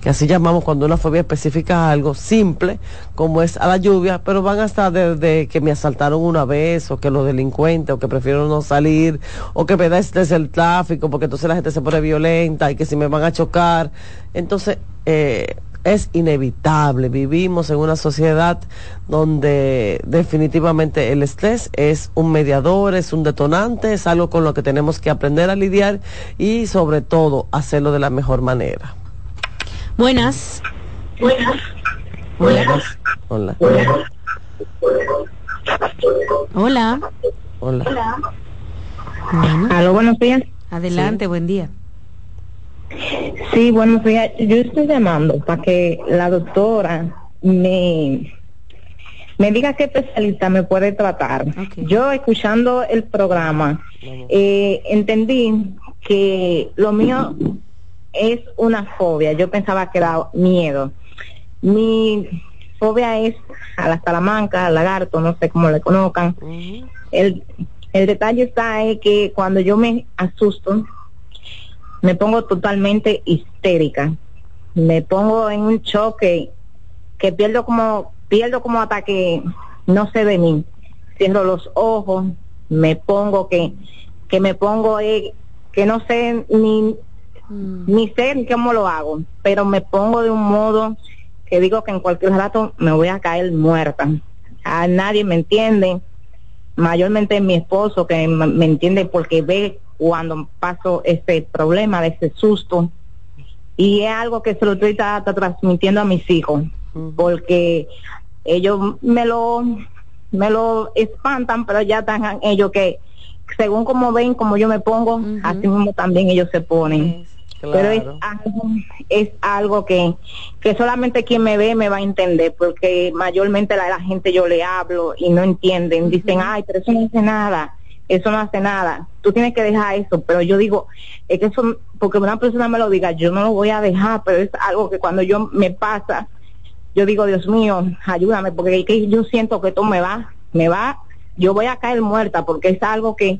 que así llamamos cuando una fobia específica algo simple, como es a la lluvia, pero van hasta desde que me asaltaron una vez, o que los delincuentes, o que prefiero no salir, o que me da estrés el tráfico, porque entonces la gente se pone violenta y que si me van a chocar. Entonces, eh, es inevitable. Vivimos en una sociedad donde definitivamente el estrés es un mediador, es un detonante, es algo con lo que tenemos que aprender a lidiar y sobre todo hacerlo de la mejor manera. Buenas. Buenas. Buenas. Hola. Hola. Hola. Aló, buenos días. Adelante, buen día. Sí, buenos días. Yo estoy llamando para que la doctora me, me diga qué especialista me puede tratar. Yo escuchando el programa eh, entendí que lo mío es una fobia. Yo pensaba que era miedo. Mi fobia es a la salamanca, al lagarto, no sé cómo le conozcan. el, el detalle está en que cuando yo me asusto, me pongo totalmente histérica. Me pongo en un choque que pierdo como, pierdo como hasta que no sé de mí. Cierro los ojos, me pongo que, que me pongo, eh, que no sé ni, mm. ni sé cómo lo hago, pero me pongo de un modo que digo que en cualquier rato me voy a caer muerta. A nadie me entiende, mayormente mi esposo que me entiende porque ve cuando paso ese problema, de ese susto. Y es algo que se lo estoy transmitiendo a mis hijos, porque ellos me lo, me lo espantan, pero ya están ellos que según como ven, como yo me pongo, así mismo también ellos se ponen. Pero es algo, es algo que, que solamente quien me ve me va a entender, porque mayormente la, la gente yo le hablo y no entienden. Dicen, ay, pero eso no dice nada eso no hace nada. Tú tienes que dejar eso, pero yo digo, es que eso, porque una persona me lo diga, yo no lo voy a dejar, pero es algo que cuando yo me pasa, yo digo, Dios mío, ayúdame, porque que yo siento que esto me va, me va, yo voy a caer muerta, porque es algo que,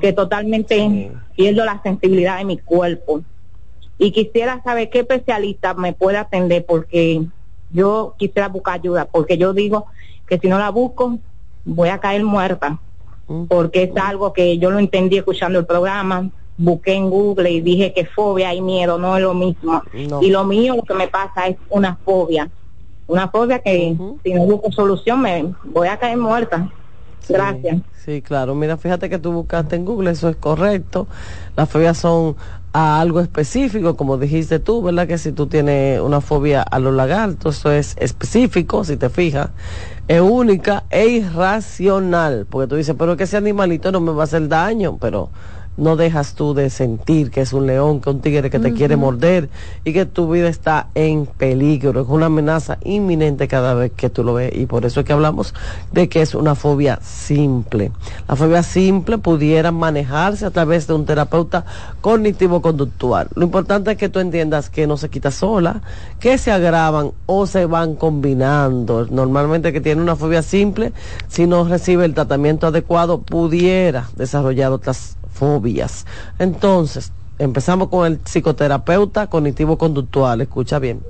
que totalmente pierdo la sensibilidad de mi cuerpo. Y quisiera saber qué especialista me puede atender, porque yo quisiera buscar ayuda, porque yo digo que si no la busco, voy a caer muerta porque es algo que yo lo entendí escuchando el programa, busqué en Google y dije que fobia y miedo no es lo mismo. Y lo mío, lo que me pasa es una fobia. Una fobia que si no busco solución me voy a caer muerta. Gracias. Sí, claro. Mira, fíjate que tú buscaste en Google, eso es correcto. Las fobias son a algo específico, como dijiste tú, ¿verdad? Que si tú tienes una fobia a los lagartos, eso es específico, si te fijas es única e irracional, porque tú dices, pero que ese animalito no me va a hacer daño, pero no dejas tú de sentir que es un león, que un tigre que te quiere morder y que tu vida está en peligro, es una amenaza inminente cada vez que tú lo ves y por eso es que hablamos de que es una fobia simple. La fobia simple pudiera manejarse a través de un terapeuta cognitivo-conductual. Lo importante es que tú entiendas que no se quita sola, que se agravan o se van combinando. Normalmente que tiene una fobia simple, si no recibe el tratamiento adecuado, pudiera desarrollar otras fobias. Entonces, empezamos con el psicoterapeuta cognitivo-conductual, escucha bien,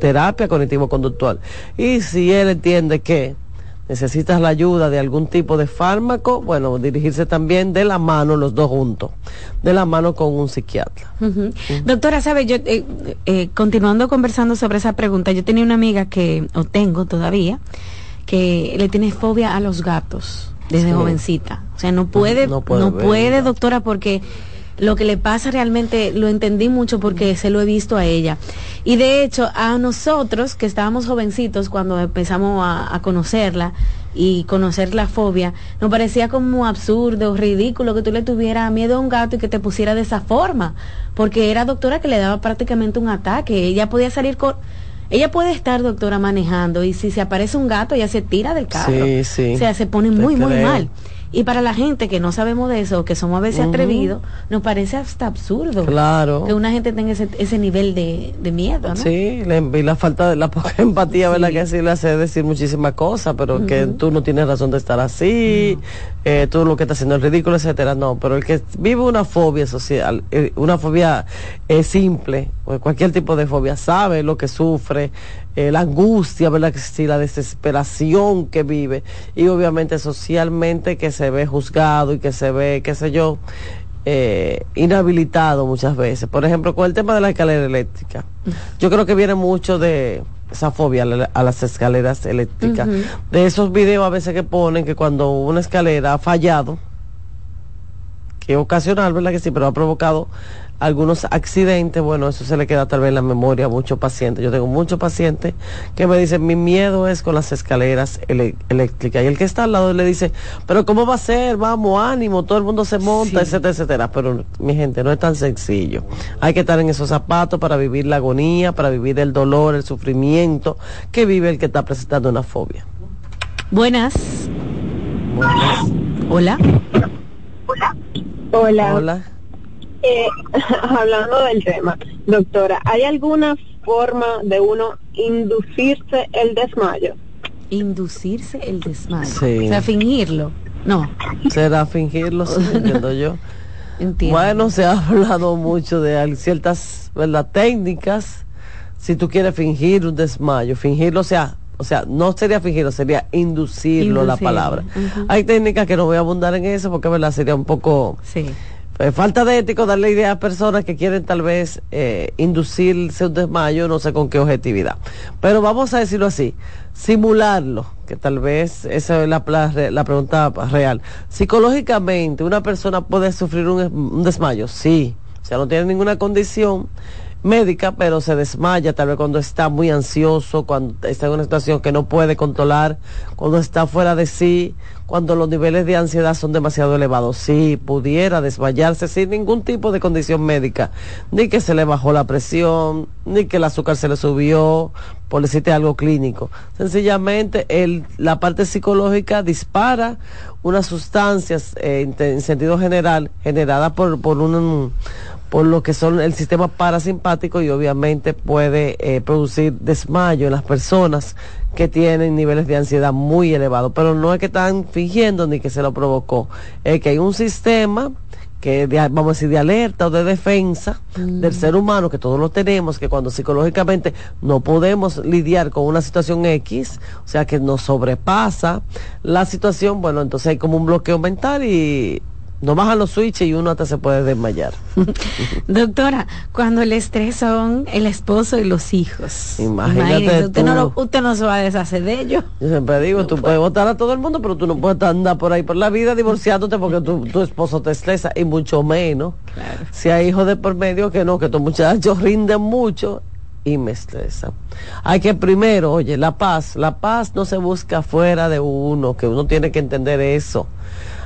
terapia cognitivo-conductual. Y si él entiende que necesitas la ayuda de algún tipo de fármaco, bueno, dirigirse también de la mano, los dos juntos, de la mano con un psiquiatra. Doctora, sabe, yo, eh, eh, continuando conversando sobre esa pregunta, yo tenía una amiga que, o tengo todavía, que le tiene fobia a los gatos desde jovencita. O sea, no puede, no puede, doctora, porque lo que le pasa realmente lo entendí mucho porque se lo he visto a ella. Y de hecho, a nosotros que estábamos jovencitos cuando empezamos a, conocerla y conocer la fobia, nos parecía como absurdo, ridículo que tú le tuvieras miedo a un gato y que te pusiera de esa forma, porque era doctora que le daba prácticamente un ataque. Ella podía salir con ella puede estar, doctora, manejando y si se aparece un gato, ella se tira del carro. Sí, sí. O sea, se pone muy, muy mal. Y para la gente que no sabemos de eso, que somos a veces atrevidos, nos parece hasta absurdo. Claro. Que una gente tenga ese, ese nivel de, de miedo, ¿no? Sí, la, y la falta de la poca empatía, ¿verdad? Que sí le hace decir muchísimas cosas, pero que tú no tienes razón de estar así, eh, tú lo que estás haciendo es ridículo, etcétera. No, pero el que vive una fobia social, eh, una fobia eh, simple, o cualquier tipo de fobia, sabe lo que sufre, eh, la angustia, ¿verdad? Que sí, la desesperación que vive, y obviamente socialmente que se ve juzgado y que se ve, qué sé yo, eh, inhabilitado muchas veces. Por ejemplo, con el tema de la escalera eléctrica. Yo creo que viene mucho de esa fobia a, la- a las escaleras eléctricas. De esos videos a veces que ponen que cuando una escalera ha fallado, que es ocasional, ¿verdad que sí? Pero ha provocado algunos accidentes, bueno, eso se le queda tal vez en la memoria a muchos pacientes. Yo tengo muchos pacientes que me dicen, mi miedo es con las escaleras eléctricas. Y el que está al lado le dice, pero ¿cómo va a ser? Vamos, ánimo, todo el mundo se monta, etcétera, etcétera. Pero mi gente, no es tan sencillo. Hay que estar en esos zapatos para vivir la agonía, para vivir el dolor, el sufrimiento que vive el que está presentando una fobia. Buenas. Hola. Hola. Hola. Eh, hablando del tema, doctora, ¿hay alguna forma de uno inducirse el desmayo? Inducirse el desmayo. Sí. O sea, fingirlo. No. Será fingirlo, sí, entiendo yo. Bueno, se ha hablado mucho de ciertas ¿verdad? técnicas. Si tú quieres fingir un desmayo, fingirlo, o sea, o sea, no sería fingirlo, sería inducirlo la palabra. Hay técnicas que no voy a abundar en eso porque verdad sería un poco eh, falta de ético darle idea a personas que quieren tal vez eh, inducirse un desmayo, no sé con qué objetividad. Pero vamos a decirlo así, simularlo, que tal vez esa es la, pla- la pregunta real. Psicológicamente, ¿una persona puede sufrir un, un desmayo? Sí. O sea, no tiene ninguna condición médica, pero se desmaya tal vez cuando está muy ansioso, cuando está en una situación que no puede controlar, cuando está fuera de sí, cuando los niveles de ansiedad son demasiado elevados. Sí, pudiera desmayarse sin ningún tipo de condición médica, ni que se le bajó la presión, ni que el azúcar se le subió, por decirte algo clínico. Sencillamente, el, la parte psicológica dispara unas sustancias eh, en, en sentido general generadas por, por un por lo que son el sistema parasimpático y obviamente puede eh, producir desmayo en las personas que tienen niveles de ansiedad muy elevados. Pero no es que están fingiendo ni que se lo provocó, es que hay un sistema que de- vamos a decir de alerta o de defensa del ser humano que todos lo tenemos que cuando psicológicamente no podemos lidiar con una situación X o sea que nos sobrepasa la situación bueno entonces hay como un bloqueo mental y nos bajan los switches y uno hasta se puede desmayar Doctora, cuando el estrés son el esposo y los hijos. Imagínate Imagínese, usted, no lo- usted no se va a deshacer de ellos. Yo siempre digo, tú puedes votar a todo el mundo, pero tú no puedes andar por ahí por la vida divorciándote porque tu, tu esposo te estresa y mucho menos. Si hay hijos de por medio que no, que estos muchachos rinden mucho y me estresan. Hay que primero, oye, la paz, la paz no se busca fuera de uno, que uno tiene que entender eso.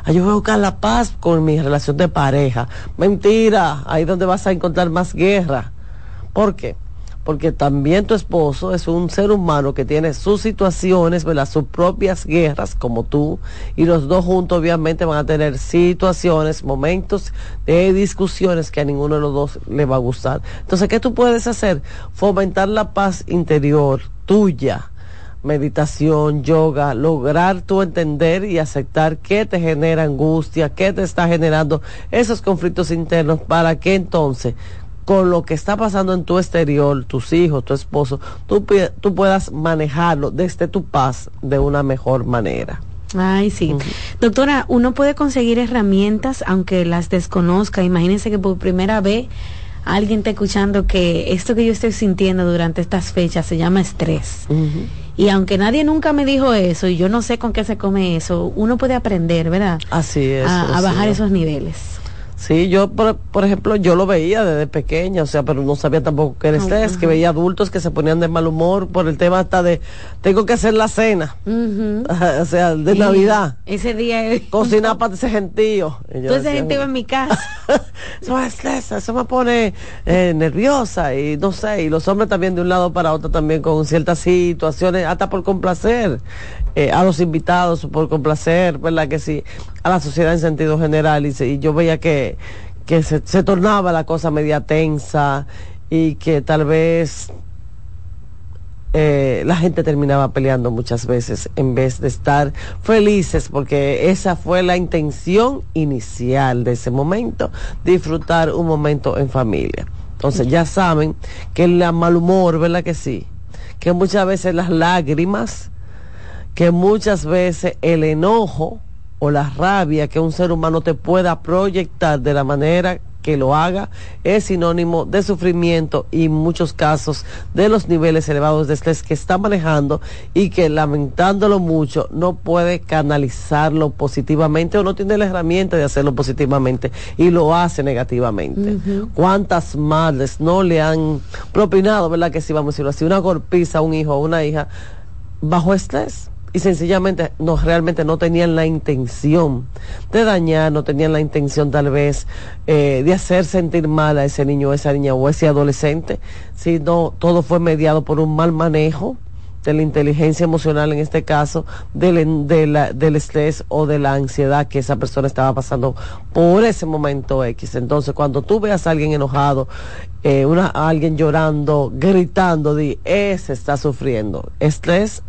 Ay, yo voy a buscar la paz con mi relación de pareja. Mentira, ahí es donde vas a encontrar más guerra. ¿Por qué? Porque también tu esposo es un ser humano que tiene sus situaciones, ¿verdad? sus propias guerras, como tú, y los dos juntos obviamente van a tener situaciones, momentos de discusiones que a ninguno de los dos le va a gustar. Entonces, ¿qué tú puedes hacer? Fomentar la paz interior tuya meditación, yoga, lograr tu entender y aceptar qué te genera angustia, qué te está generando esos conflictos internos para que entonces con lo que está pasando en tu exterior, tus hijos, tu esposo, tú, tú puedas manejarlo desde tu paz de una mejor manera. Ay, sí. Doctora, uno puede conseguir herramientas aunque las desconozca. Imagínense que por primera vez alguien está escuchando que esto que yo estoy sintiendo durante estas fechas se llama estrés. Y aunque nadie nunca me dijo eso y yo no sé con qué se come eso, uno puede aprender, ¿verdad? Así es. a, bajar es. esos niveles. Sí, yo, por, por ejemplo, yo lo veía desde pequeña, o sea, pero no sabía tampoco que era Oh, estrés, que veía adultos que se ponían de mal humor por el tema hasta de, tengo que hacer la cena, o sea, de Y Navidad, Ese día. cocinar para ese gentío. Decía, gente iba en mi casa. eso me estresa, eso me pone eh, nerviosa y no sé, y los hombres también de un lado para otro también con ciertas situaciones, hasta por complacer eh, a los invitados, por complacer, ¿verdad que sí? a la sociedad en sentido general y, y yo veía que, que se, tornaba la cosa media tensa y que tal vez eh, la gente terminaba peleando muchas veces en vez de estar felices porque esa fue la intención inicial de ese momento, disfrutar un momento en familia. Entonces ya saben que el mal humor, ¿verdad que sí? Que muchas veces las lágrimas, que muchas veces el enojo o la rabia que un ser humano te pueda proyectar de la manera que lo haga es sinónimo de sufrimiento y en muchos casos de los niveles elevados de estrés que está manejando y que lamentándolo mucho no puede canalizarlo positivamente o no tiene la herramienta de hacerlo positivamente y lo hace negativamente. ¿Cuántas madres no le han propinado, verdad que si vamos a decirlo así, una golpiza a un hijo o una hija bajo estrés? Y sencillamente no realmente no tenían la intención de dañar, no tenían la intención tal vez eh, de hacer sentir mal a ese niño, esa niña o ese adolescente, sino todo fue mediado por un mal manejo de la inteligencia emocional en este caso, del, del estrés o de la ansiedad que esa persona estaba pasando por ese momento X. Entonces, cuando tú veas a alguien enojado, eh, una, a alguien llorando, gritando, di, ese está sufriendo. Estrés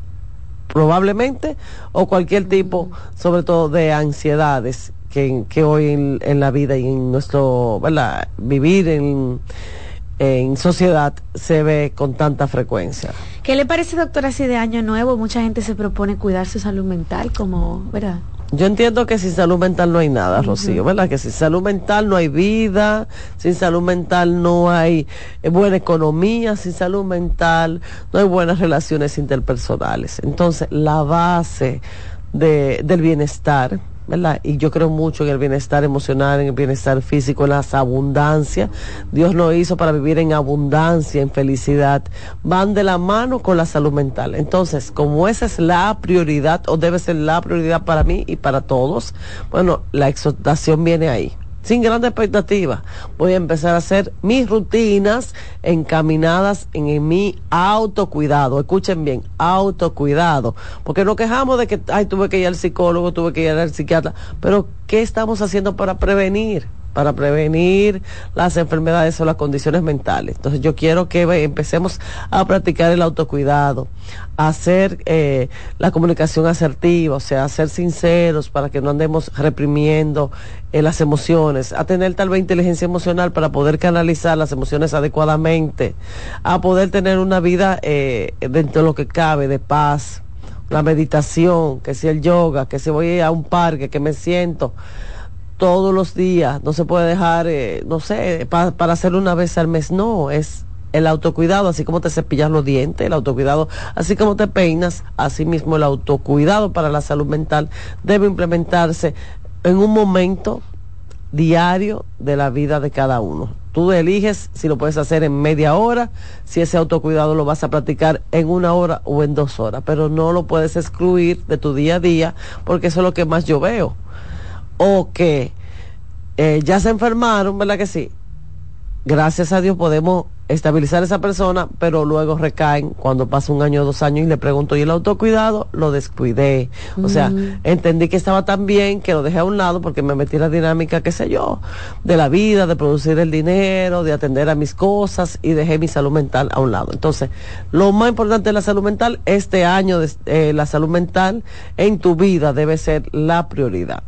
probablemente, o cualquier tipo, sobre todo de ansiedades que, que hoy en, la vida y en nuestro ¿verdad? vivir en, en sociedad se ve con tanta frecuencia. ¿Qué le parece, doctora, si de año nuevo mucha gente se propone cuidar su salud mental, como, ¿verdad? Yo entiendo que sin salud mental no hay nada, Rocío, ¿verdad? Que sin salud mental no hay vida, sin salud mental no hay eh, buena economía, sin salud mental no hay buenas relaciones interpersonales. Entonces, la base de, del bienestar y yo creo mucho en el bienestar emocional, en el bienestar físico, en las abundancias. Dios lo hizo para vivir en abundancia, en felicidad. Van de la mano con la salud mental. Entonces, como esa es la prioridad, o debe ser la prioridad para mí y para todos, bueno, la exhortación viene ahí sin grandes expectativas. Voy a empezar a hacer mis rutinas encaminadas en, mi autocuidado. Escuchen bien, autocuidado. Porque nos quejamos de que, ay, tuve que ir al psicólogo, tuve que ir al psiquiatra. Pero, ¿qué estamos haciendo para prevenir? Para prevenir las enfermedades o las condiciones mentales. Entonces yo quiero que empecemos a practicar el autocuidado, a hacer eh, la comunicación asertiva, o sea, a ser sinceros para que no andemos reprimiendo eh, las emociones, a tener tal vez inteligencia emocional para poder canalizar las emociones adecuadamente, a poder tener una vida eh, dentro de lo que cabe de paz, la meditación, que sea el yoga, que si voy a un parque, que me siento todos los días, no se puede dejar, eh, no sé, para hacerlo una vez al mes, no, es el autocuidado, así como te cepillas los dientes, el autocuidado, así como te peinas, así mismo el autocuidado para la salud mental debe implementarse en un momento diario de la vida de cada uno. Tú eliges si lo puedes hacer en media hora, si ese autocuidado lo vas a practicar en una hora o en dos horas, pero no lo puedes excluir de tu día a día porque eso es lo que más yo veo o que eh, ya se enfermaron, ¿verdad que sí? Gracias a Dios podemos estabilizar a esa persona, pero luego recaen cuando pasa un año o dos años y le pregunto, ¿y el autocuidado? Lo descuidé. O sea, mm. entendí que estaba tan bien que lo dejé a un lado porque me metí en la dinámica, qué sé yo, de la vida, de producir el dinero, de atender a mis cosas y dejé mi salud mental a un lado. Entonces, lo más importante de la salud mental, este año de eh, la salud mental en tu vida debe ser la prioridad.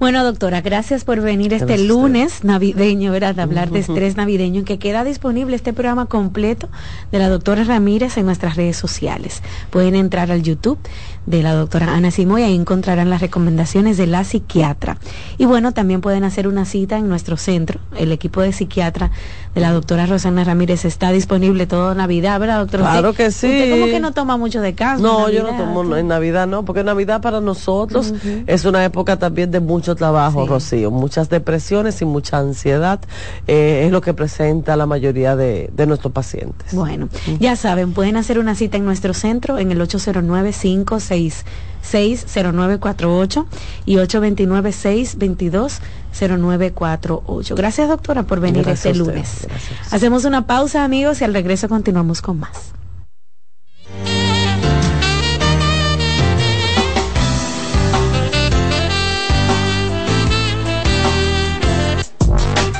Bueno, doctora, gracias por venir este lunes navideño, ¿verdad? De hablar de estrés navideño, en que queda disponible este programa completo de la doctora Ramírez en nuestras redes sociales. Pueden entrar al YouTube de la doctora Ana Simo y ahí encontrarán las recomendaciones de la psiquiatra. Y bueno, también pueden hacer una cita en nuestro centro. El equipo de psiquiatra de la doctora Rosana Ramírez está disponible toda Navidad, ¿verdad, doctora? Claro que sí. Usted como que no toma mucho de casa. No, yo no tomo en Navidad, no, porque Navidad para nosotros es una época también de mucho trabajo, Rocío, muchas depresiones y mucha ansiedad eh, es lo que presenta la mayoría de, de nuestros pacientes. Bueno, ya saben, pueden hacer una cita en nuestro centro en el 809 56 60948 y 829-622-0948. Gracias, doctora, por venir este lunes. Hacemos una pausa, amigos, y al regreso continuamos con más.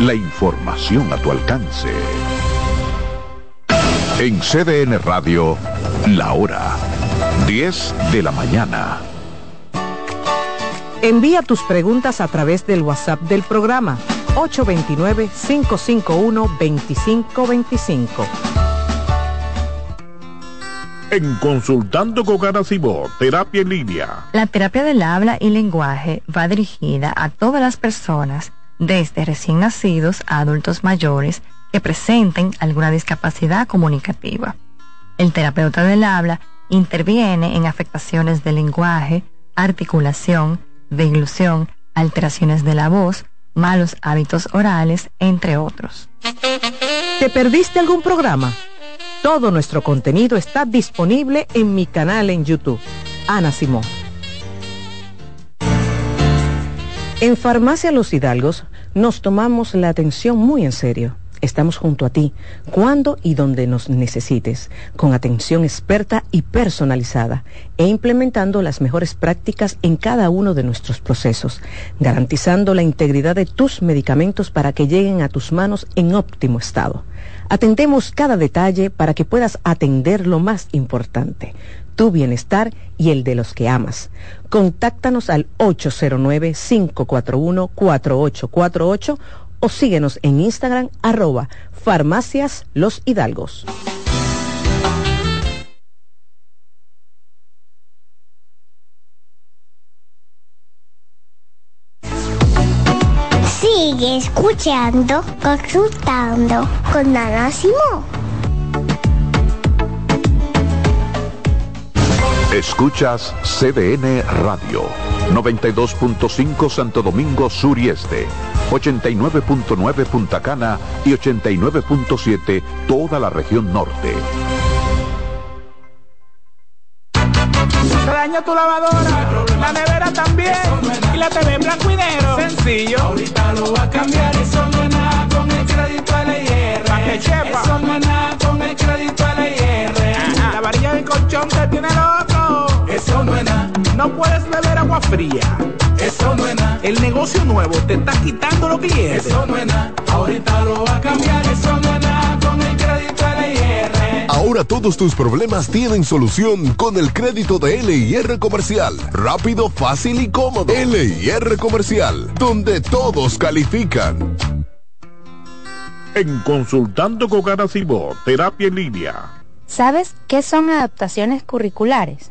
la información a tu alcance. En CDN Radio, la hora 10 de la mañana. Envía tus preguntas a través del WhatsApp del programa 829-551-2525. En Consultando con Garacimo, Terapia en Línea. La terapia del habla y lenguaje va dirigida a todas las personas desde recién nacidos a adultos mayores que presenten alguna discapacidad comunicativa. El terapeuta del habla interviene en afectaciones del lenguaje, articulación, deglución, alteraciones de la voz, malos hábitos orales, entre otros. ¿Te perdiste algún programa? Todo nuestro contenido está disponible en mi canal en YouTube, Ana Simón. En Farmacia Los Hidalgos nos tomamos la atención muy en serio. Estamos junto a ti, cuando y donde nos necesites, con atención experta y personalizada, e implementando las mejores prácticas en cada uno de nuestros procesos, garantizando la integridad de tus medicamentos para que lleguen a tus manos en óptimo estado. Atendemos cada detalle para que puedas atender lo más importante, tu bienestar y el de los que amas. Contáctanos al 809-541-4848 o síguenos en Instagram arroba farmacias los hidalgos. Sigue escuchando, consultando con Ana Simón. Escuchas CDN Radio, 92.5 Santo Domingo Sur y Este, 89.9 Punta Cana y 89.7 toda la región norte. Se dañó tu lavadora, la nevera también, y la TV en blanco y negro. Sencillo. Ahorita lo va a cambiar, eso no es nada con el crédito que chepa. Eso no es nada No puedes beber agua fría. Eso no es nada. El negocio nuevo te está quitando lo que quieres. Eso no es nada. Ahorita lo va a cambiar. Eso no es nada con el crédito LIR. Ahora todos tus problemas tienen solución con el crédito de LIR Comercial. Rápido, fácil y cómodo. LIR Comercial, donde todos califican. En Consultando con Garacimo, Terapia en Línea. ¿Sabes qué son adaptaciones curriculares?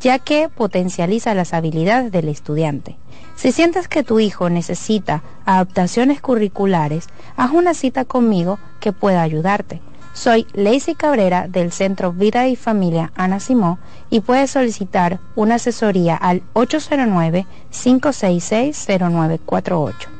ya que potencializa las habilidades del estudiante. Si sientes que tu hijo necesita adaptaciones curriculares, haz una cita conmigo que pueda ayudarte. Soy Lacey Cabrera del Centro Vida y Familia Ana Simó y puedes solicitar una asesoría al 809 566 0948.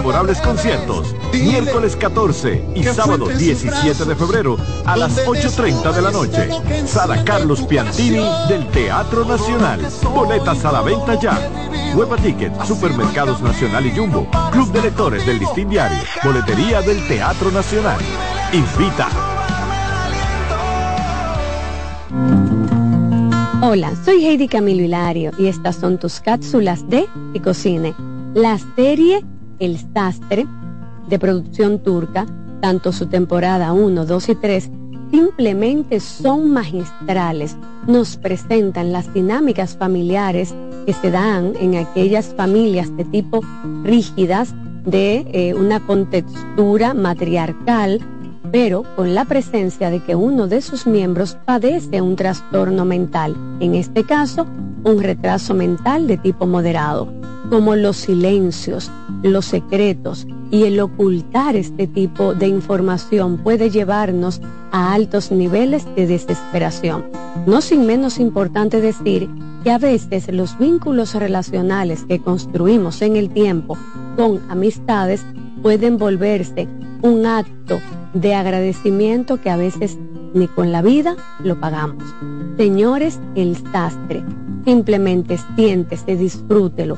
memorables conciertos, miércoles 14 y sábado 17 de febrero a las 8.30 de la noche. Sala Carlos Piantini del Teatro Nacional. Boletas a la venta ya. Hueva Ticket, Supermercados Nacional y Jumbo, Club de Lectores del Listín Diario, Boletería del Teatro Nacional. Invita. Hola, soy Heidi Camilo Hilario y estas son tus cápsulas de Ecocine. La serie El Sastre, de producción turca, tanto su temporada 1, 2 y 3, simplemente son magistrales. Nos presentan las dinámicas familiares que se dan en aquellas familias de tipo rígidas, de eh, una contextura matriarcal, pero con la presencia de que uno de sus miembros padece un trastorno mental, en este caso, un retraso mental de tipo moderado, como los silencios, los secretos y el ocultar este tipo de información puede llevarnos a altos niveles de desesperación. No sin menos importante decir que a veces los vínculos relacionales que construimos en el tiempo con amistades pueden volverse un acto de agradecimiento que a veces ni con la vida lo pagamos. Señores, el sastre, simplemente siéntese, disfrútelo,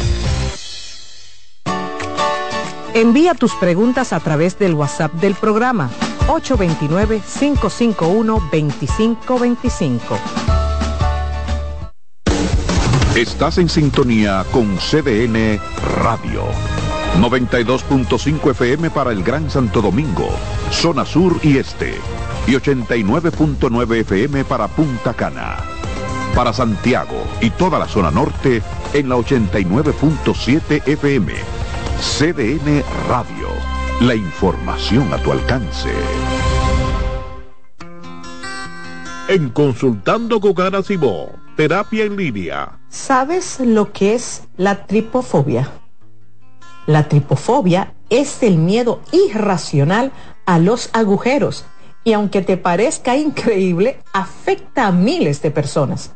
Envía tus preguntas a través del WhatsApp del programa 829-551-2525. Estás en sintonía con CDN Radio. 92.5 FM para el Gran Santo Domingo, zona sur y este. Y 89.9 FM para Punta Cana. Para Santiago y toda la zona norte en la 89.7 FM. CDN Radio. La información a tu alcance. En Consultando con Ana Simón, terapia en línea. ¿Sabes lo que es la tripofobia? La tripofobia es el miedo irracional a los agujeros y aunque te parezca increíble, afecta a miles de personas.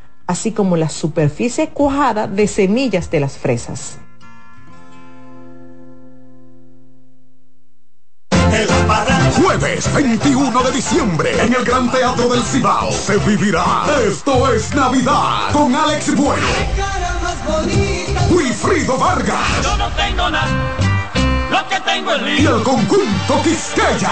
así como la superficie cuajada de semillas de las fresas. Jueves 21 de diciembre en el Gran Teatro del Cibao se vivirá Esto es Navidad con Alex Bueno. Wilfrido Vargas. Yo no tengo nada, lo que tengo es Y el conjunto Quisqueya.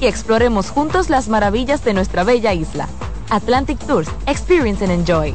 Y exploremos juntos las maravillas de nuestra bella isla. Atlantic Tours, Experience and Enjoy.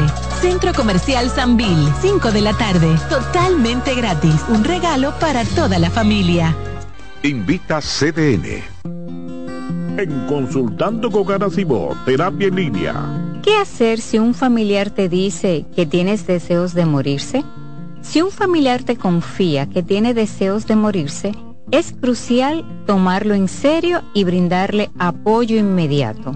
Centro Comercial Sanvil, 5 de la tarde. Totalmente gratis. Un regalo para toda la familia. Invita CDN. En Consultando con Garacimo, Terapia en Línea. ¿Qué hacer si un familiar te dice que tienes deseos de morirse? Si un familiar te confía que tiene deseos de morirse, es crucial tomarlo en serio y brindarle apoyo inmediato.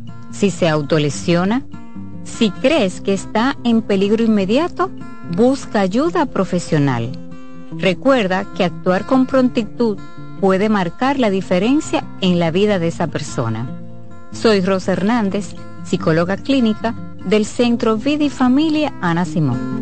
si se autolesiona, si crees que está en peligro inmediato, busca ayuda profesional. Recuerda que actuar con prontitud puede marcar la diferencia en la vida de esa persona. Soy Rosa Hernández, psicóloga clínica del Centro Vida y Familia Ana Simón.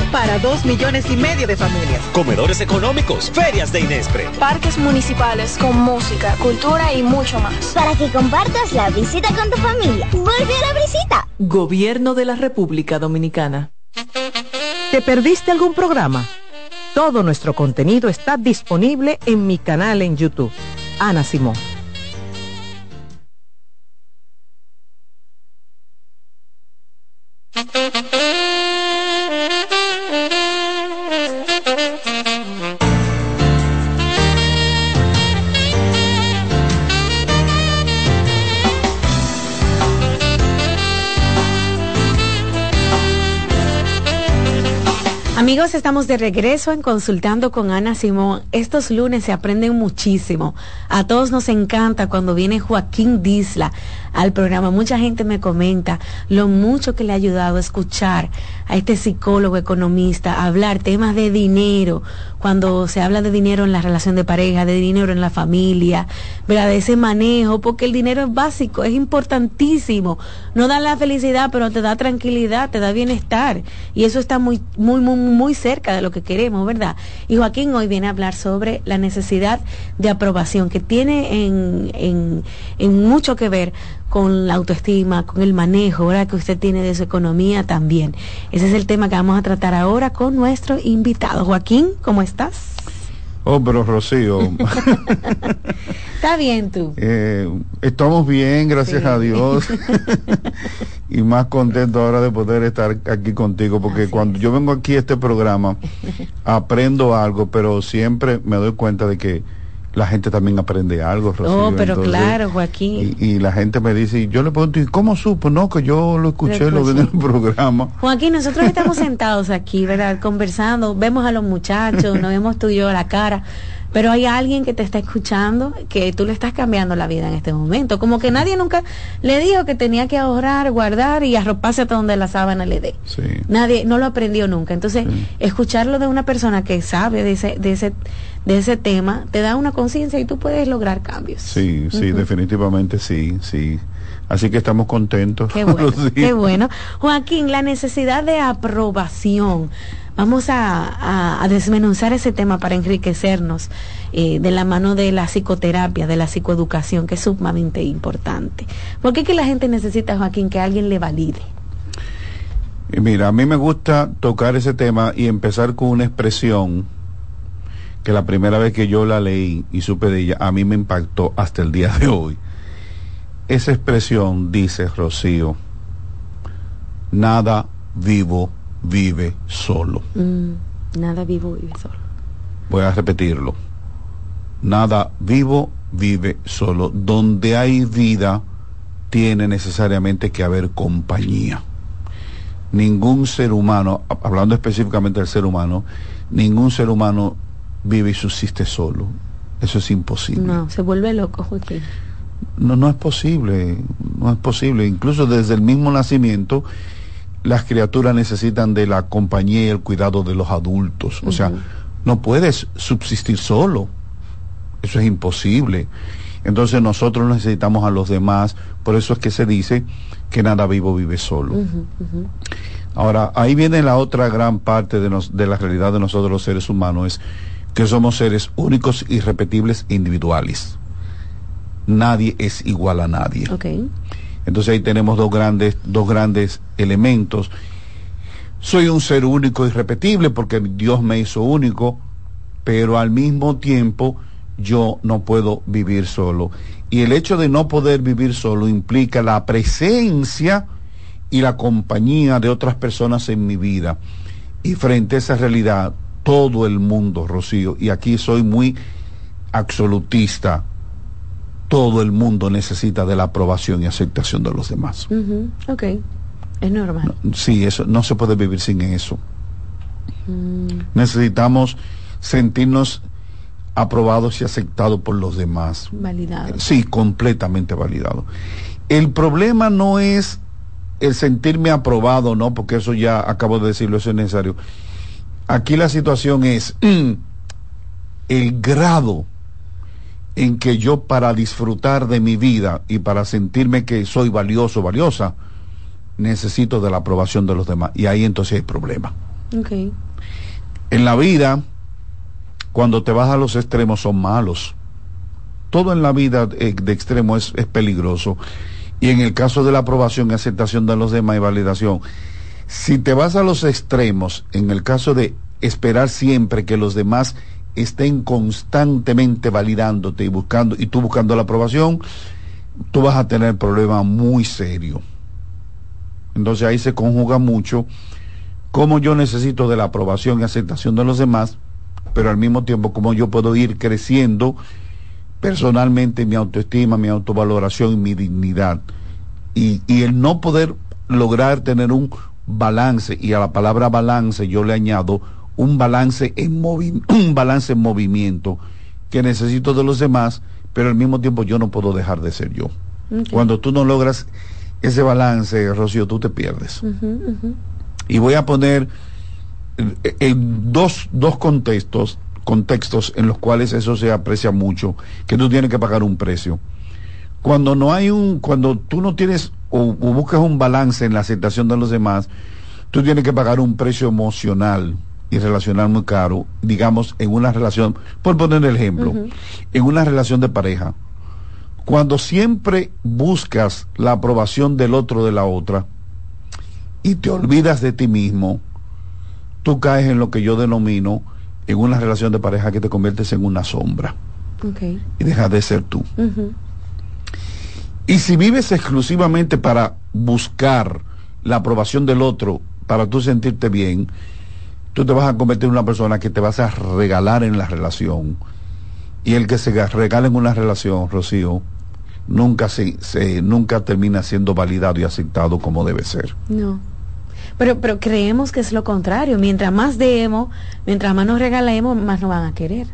dos millones y medio de familias. Comedores económicos, ferias de Inespre. Parques municipales con música, cultura y mucho más. Para que compartas la visita con tu familia. Vuelve a la visita. Gobierno de la República Dominicana. ¿Te perdiste algún programa? Todo nuestro contenido está disponible en mi canal en YouTube. Ana Simón. Amigos, estamos de regreso en Consultando con Ana Simón. Estos lunes se aprenden muchísimo. A todos nos encanta cuando viene Joaquín Disla al programa. Mucha gente me comenta lo mucho que le ha ayudado a escuchar a este psicólogo economista, hablar temas de dinero, cuando se habla de dinero en la relación de pareja, de dinero en la familia, ¿verdad? ese manejo, porque el dinero es básico, es importantísimo. No da la felicidad, pero te da tranquilidad, te da bienestar. Y eso está muy, muy, muy, muy cerca de lo que queremos, ¿verdad? Y Joaquín hoy viene a hablar sobre la necesidad de aprobación que tiene en, en, en mucho que ver con la autoestima, con el manejo ¿verdad? que usted tiene de su economía también. Ese es el tema que vamos a tratar ahora con nuestro invitado. Joaquín, ¿cómo estás? Oh, pero Rocío. Está bien tú. Eh, estamos bien, gracias a Dios. y más contento ahora de poder estar aquí contigo, porque cuando yo vengo aquí a este programa, aprendo algo, pero siempre me doy cuenta de que la gente también aprende algo, Rocío. Oh, pero claro, Joaquín. Y, la gente me dice, yo le pregunto, ¿y cómo supo? No, que yo lo escuché, lo vi en el programa. Joaquín, nosotros estamos sentados aquí, ¿verdad? Conversando, vemos a los muchachos, nos vemos tú y yo a la cara, pero hay alguien que te está escuchando, que tú le estás cambiando la vida en este momento. Como que nadie nunca le dijo que tenía que ahorrar, guardar y arroparse hasta donde la sábana le dé. Nadie, no lo aprendió nunca. Entonces, escucharlo de una persona que sabe de ese, de ese, de ese tema, te da una conciencia y tú puedes lograr cambios. Sí, sí, definitivamente sí, sí. Así que estamos contentos. Qué bueno, qué bueno. Joaquín, la necesidad de aprobación Vamos a, desmenuzar ese tema para enriquecernos eh, de la mano de la psicoterapia, de la psicoeducación, que es sumamente importante. ¿Por qué que la gente necesita, Joaquín, que alguien le valide? Mira, a mí me gusta tocar ese tema y empezar con una expresión que la primera vez que yo la leí y supe de ella, a mí me impactó hasta el día de hoy. Esa expresión dice, Rocío, nada vivo vive solo. Mm, nada vivo vive solo. Voy a repetirlo. Nada vivo vive solo. Donde hay vida, tiene necesariamente que haber compañía. Ningún ser humano, hablando específicamente del ser humano, ningún ser humano vive y subsiste solo. Eso es imposible. No, se vuelve loco, Joaquín. No, no es posible, no es posible. Incluso desde el mismo nacimiento, las criaturas necesitan de la compañía y el cuidado de los adultos. O sea, no puedes subsistir solo. Eso es imposible. Entonces nosotros necesitamos a los demás. Por eso es que se dice que nada vivo vive solo. Ahora, ahí viene la otra gran parte de, de la realidad de nosotros los seres humanos, es que somos seres únicos, irrepetibles e individuales. Nadie es igual a nadie. Entonces ahí tenemos dos grandes, dos grandes elementos. Soy un ser único y repetible porque Dios me hizo único, pero al mismo tiempo yo no puedo vivir solo. Y el hecho de no poder vivir solo implica la presencia y la compañía de otras personas en mi vida. Y frente a esa realidad, todo el mundo, Rocío, y aquí soy muy absolutista, todo el mundo necesita de la aprobación y aceptación de los demás. Ok, es normal. sí, eso no se puede vivir sin eso. Mm. Necesitamos sentirnos aprobados y aceptados por los demás. Validados. Sí, completamente validados. El problema no es el sentirme aprobado, no, porque eso ya acabo de decirlo, eso es necesario. Aquí la situación es el grado en que yo para disfrutar de mi vida y para sentirme que soy valioso, valiosa, necesito de la aprobación de los demás. Y ahí entonces hay problema. En la vida, cuando te vas a los extremos son malos. Todo en la vida eh, de extremo es, es peligroso. Y en el caso de la aprobación y aceptación de los demás y validación, si te vas a los extremos, en el caso de esperar siempre que los demás estén constantemente validándote y buscando, y tú buscando la aprobación, tú vas a tener problemas muy serios. Entonces ahí se conjuga mucho cómo yo necesito de la aprobación y aceptación de los demás, pero al mismo tiempo cómo yo puedo ir creciendo personalmente mi autoestima, mi autovaloración y mi dignidad. Y, y el no poder lograr tener un balance, y a la palabra balance yo le añado un balance en, un balance en movimiento que necesito de los demás, pero al mismo tiempo yo no puedo dejar de ser yo. Cuando tú no logras ese balance, Rocío, tú te pierdes. Y voy a poner eh, en dos, dos contextos, contextos en los cuales eso se aprecia mucho, que tú tienes que pagar un precio. Cuando no hay un, cuando tú no tienes o, o buscas un balance en la aceptación de los demás, tú tienes que pagar un precio emocional y relacionar muy caro, digamos, en una relación, por poner el ejemplo, en una relación de pareja, cuando siempre buscas la aprobación del otro de la otra y te olvidas de ti mismo, tú caes en lo que yo denomino en una relación de pareja que te conviertes en una sombra Okay. y dejas de ser tú. Y si vives exclusivamente para buscar la aprobación del otro, para tú sentirte bien, tú te vas a convertir en una persona que te vas a regalar en la relación. Y el que se ga- regala en una relación, Rocío, nunca se, se- nunca termina siendo validado y aceptado como debe ser. No. Pero, pero creemos que es lo contrario. Mientras más demos, mientras más nos regalemos, más nos van a querer.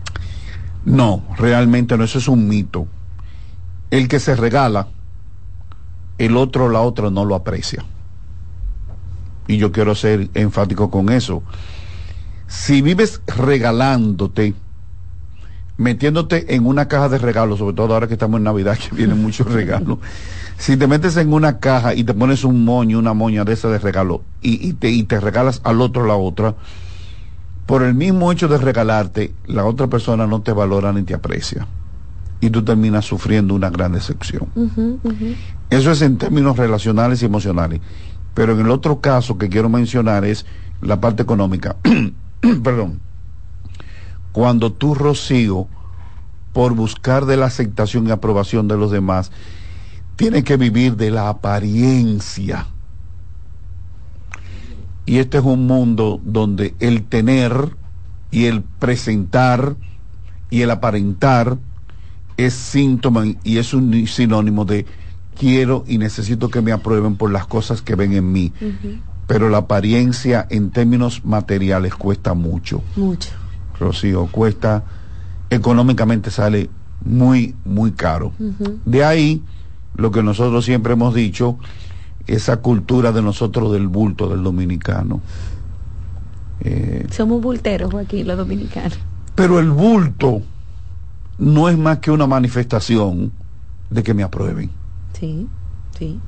No, realmente no, eso es un mito. El que se regala, el otro la otra no lo aprecia. Y yo quiero ser enfático con eso. Si vives regalándote, metiéndote en una caja de regalos, sobre todo ahora que estamos en Navidad, que vienen muchos regalos, si te metes en una caja y te pones un moño, una moña de esa de regalo, y, te, y te regalas al otro la otra, por el mismo hecho de regalarte, la otra persona no te valora ni te aprecia. Y tú terminas sufriendo una gran decepción. Eso es en términos relacionales y emocionales. Pero en el otro caso que quiero mencionar es la parte económica. Perdón. Cuando tú, Rocío, por buscar de la aceptación y aprobación de los demás, tienes que vivir de la apariencia. Y este es un mundo donde el tener y el presentar y el aparentar es síntoma y es un sinónimo de quiero y necesito que me aprueben por las cosas que ven en mí. Pero la apariencia en términos materiales cuesta mucho. Mucho. Rocío, cuesta, económicamente sale muy, muy caro. De ahí lo que nosotros siempre hemos dicho, esa cultura de nosotros del bulto del dominicano. Eh, Somos bulteros aquí, los dominicanos. pero el bulto no es más que una manifestación de que me aprueben. Sí, sí.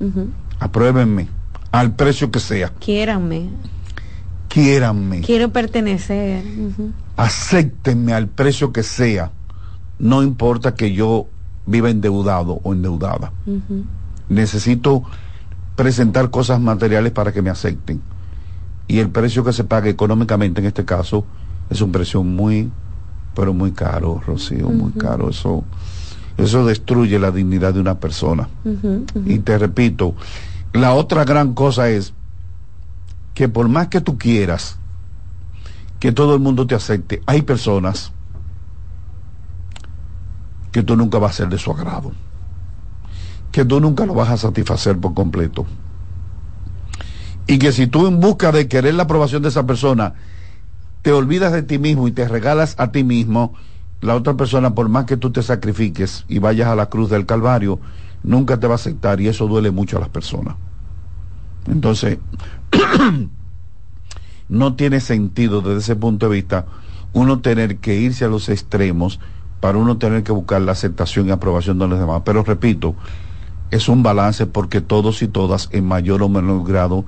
Ujú. Apruébenme al precio que sea. Quiéranme. Quiéranme. Quiero pertenecer. Acéptenme al precio que sea, no importa que yo viva endeudado o endeudada. Necesito presentar cosas materiales para que me acepten. Y el precio que se paga económicamente en este caso es un precio muy, pero muy caro, Rocío, muy caro. Eso, eso destruye la dignidad de una persona. Y te repito, la otra gran cosa es que por más que tú quieras que todo el mundo te acepte, hay personas que tú nunca vas a ser de su agrado, que tú nunca lo vas a satisfacer por completo. Y que si tú en busca de querer la aprobación de esa persona, te olvidas de ti mismo y te regalas a ti mismo, la otra persona, por más que tú te sacrifiques y vayas a la cruz del Calvario, nunca te va a aceptar y eso duele mucho a las personas. Entonces, no tiene sentido desde ese punto de vista uno tener que irse a los extremos para uno tener que buscar la aceptación y aprobación de los demás. Pero repito, es un balance porque todos y todas en mayor o menor grado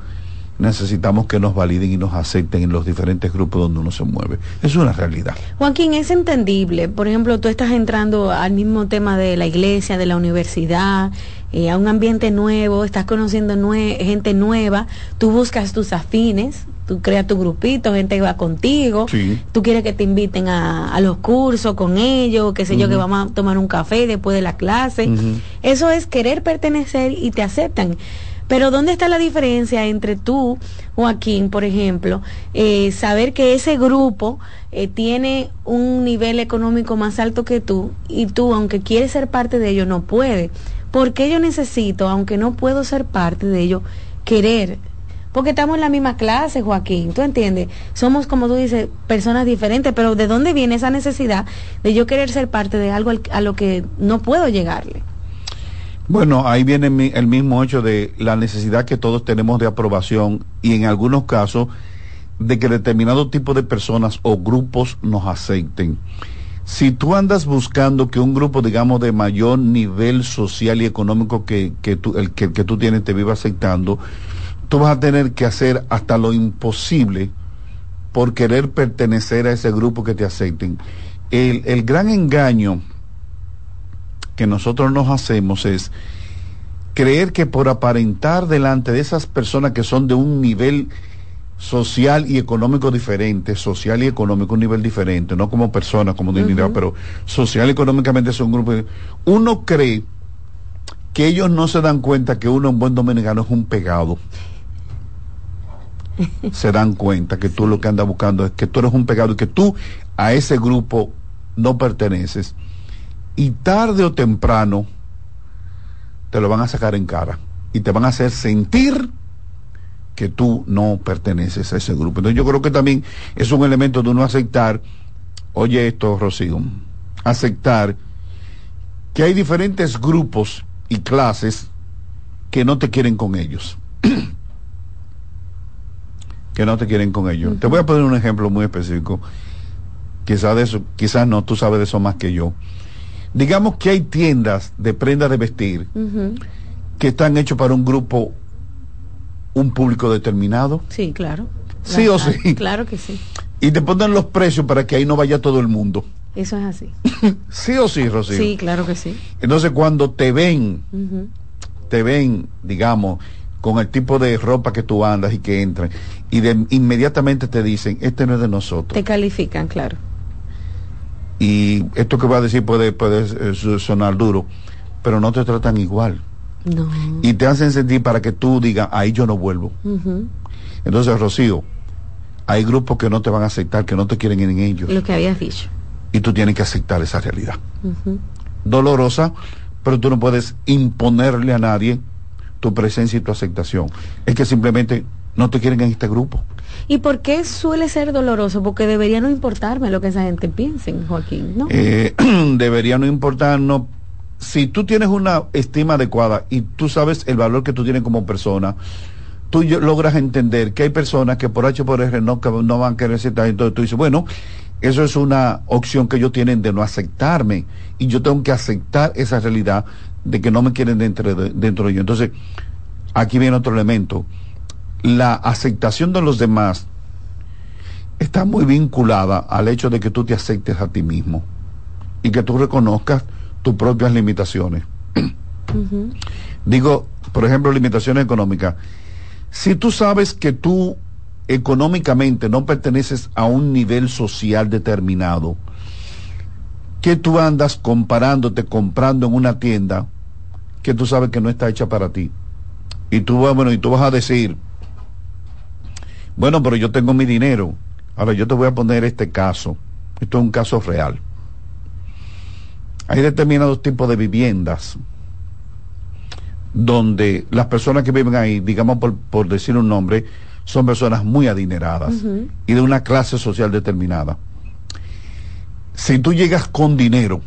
necesitamos que nos validen y nos acepten en los diferentes grupos donde uno se mueve. Es una realidad. Joaquín, es entendible. Por ejemplo, tú estás entrando al mismo tema de la iglesia, de la universidad, eh, a un ambiente nuevo, estás conociendo nue- gente nueva, tú buscas tus afines, tú creas tu grupito, gente que va contigo, Sí. tú quieres que te inviten a, a los cursos con ellos, qué sé yo, que vamos a tomar un café después de la clase. Eso es querer pertenecer y te aceptan. Pero ¿dónde está la diferencia entre tú, Joaquín, por ejemplo, eh, saber que ese grupo eh, tiene un nivel económico más alto que tú y tú, aunque quieres ser parte de ello, no puede? ¿Por qué yo necesito, aunque no puedo ser parte de ello, querer? Porque estamos en la misma clase, Joaquín, ¿tú entiendes? Somos, como tú dices, personas diferentes, pero ¿de dónde viene esa necesidad de yo querer ser parte de algo al- a lo que no puedo llegarle? Bueno, ahí viene el mismo hecho de la necesidad que todos tenemos de aprobación y en algunos casos de que determinado tipo de personas o grupos nos acepten. Si tú andas buscando que un grupo, digamos, de mayor nivel social y económico que, que, tú, el que, que tú tienes te viva aceptando, tú vas a tener que hacer hasta lo imposible por querer pertenecer a ese grupo que te acepten. El, el gran engaño que nosotros nos hacemos es creer que por aparentar delante de esas personas que son de un nivel social y económico diferente, social y económico un nivel diferente, no como personas, como dignidad, pero social y económicamente son grupos. Uno cree que ellos no se dan cuenta que uno en buen dominicano es un pegado. se dan cuenta que tú lo que andas buscando es que tú eres un pegado y que tú a ese grupo no perteneces. Y tarde o temprano te lo van a sacar en cara y te van a hacer sentir que tú no perteneces a ese grupo. Entonces yo creo que también es un elemento de uno aceptar, oye esto, Rocío, aceptar que hay diferentes grupos y clases que no te quieren con ellos. que no te quieren con ellos. Te voy a poner un ejemplo muy específico. Quizás de eso, quizás no, tú sabes de eso más que yo. Digamos que hay tiendas de prendas de vestir que están hechos para un grupo, un público determinado. Sí, claro. Sí o sí. Claro que sí. Y te ponen los precios para que ahí no vaya todo el mundo. Eso es así. Sí o sí, Rocío. Sí, claro que sí. Entonces cuando te ven, te ven, digamos, con el tipo de ropa que tú andas y que entran, y de, inmediatamente te dicen, este no es de nosotros. Te califican, claro. Y esto que voy a decir puede, puede eh, sonar duro, pero no te tratan igual. No. Y te hacen sentir para que tú digas, ahí yo no vuelvo. Entonces, Rocío, hay grupos que no te van a aceptar, que no te quieren en ellos. Lo que habías dicho. Y tú tienes que aceptar esa realidad. Dolorosa, pero tú no puedes imponerle a nadie tu presencia y tu aceptación. Es que simplemente no te quieren en este grupo. ¿Y por qué suele ser doloroso? Porque debería no importarme lo que esa gente piense, Joaquín, ¿no? Eh, debería no importarnos. Si tú tienes una estima adecuada y tú sabes el valor que tú tienes como persona, tú yo- logras entender que hay personas que por H por R no, no van a querer aceptar. Entonces tú dices, bueno, eso es una opción que ellos tienen de no aceptarme y yo tengo que aceptar esa realidad de que no me quieren dentro de, dentro de ellos. Entonces, aquí viene otro elemento. La aceptación de los demás está muy vinculada al hecho de que tú te aceptes a ti mismo y que tú reconozcas tus propias limitaciones. Digo, por ejemplo, limitaciones económicas. Si tú sabes que tú económicamente no perteneces a un nivel social determinado, que tú andas comparándote, comprando en una tienda que tú sabes que no está hecha para ti. Y tú, vas- bueno, y tú vas a decir, bueno, pero yo tengo mi dinero. Ahora yo te voy a poner este caso. Esto es un caso real. Hay determinados tipos de viviendas donde las personas que viven ahí, digamos por, por decir un nombre, son personas muy adineradas y de una clase social determinada. Si tú llegas con dinero,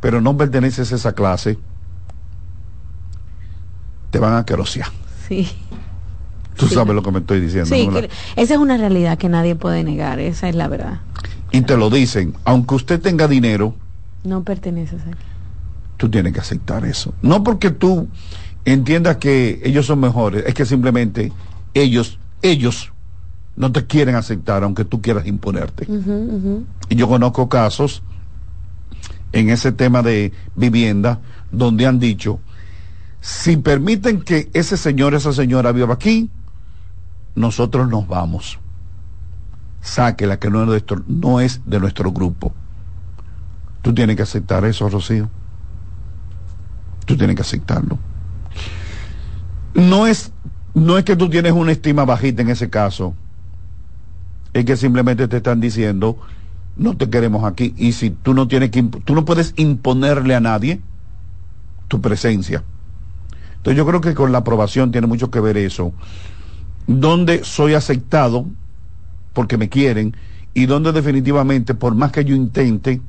pero no perteneces a esa clase, te van a querosear. Sí. Tú Sí. sabes lo que me estoy diciendo. Sí, ¿no? que- esa es una realidad que nadie puede negar, esa es la verdad. Y te lo dicen, aunque usted tenga dinero, No perteneces aquí. tú tienes que aceptar eso. No porque tú entiendas que ellos son mejores, es que simplemente ellos, ellos no te quieren aceptar aunque tú quieras imponerte. Y yo conozco casos en ese tema de vivienda donde han dicho, si permiten que ese señor, esa señora viva aquí, nosotros nos vamos. Sáquela que no es, de nuestro, no es de nuestro grupo. Tú tienes que aceptar eso, Rocío. Tú tienes que aceptarlo. No es, no es que tú tienes una estima bajita en ese caso. Es que simplemente te están diciendo, no te queremos aquí. Y si tú no tienes que, tú no puedes imponerle a nadie tu presencia. Entonces yo creo que con la aprobación tiene mucho que ver eso. Donde soy aceptado porque me quieren y donde definitivamente, por más que yo intente,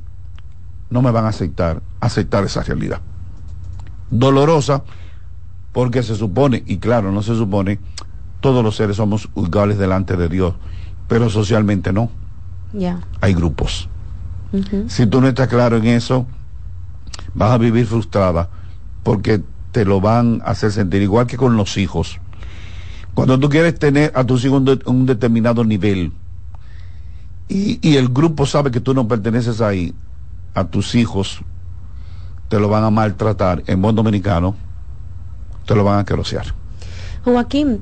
no me van a aceptar, aceptar esa realidad. Dolorosa porque se supone, y claro, no se supone, todos los seres somos iguales delante de Dios, pero socialmente no, Ya. hay grupos. Si tú no estás claro en eso, vas a vivir frustrada porque te lo van a hacer sentir igual que con los hijos. Cuando tú quieres tener a tus hijos un, un determinado nivel y, y el grupo sabe que tú no perteneces ahí, a tus hijos te lo van a maltratar en buen dominicano, te lo van a querosear. Joaquín,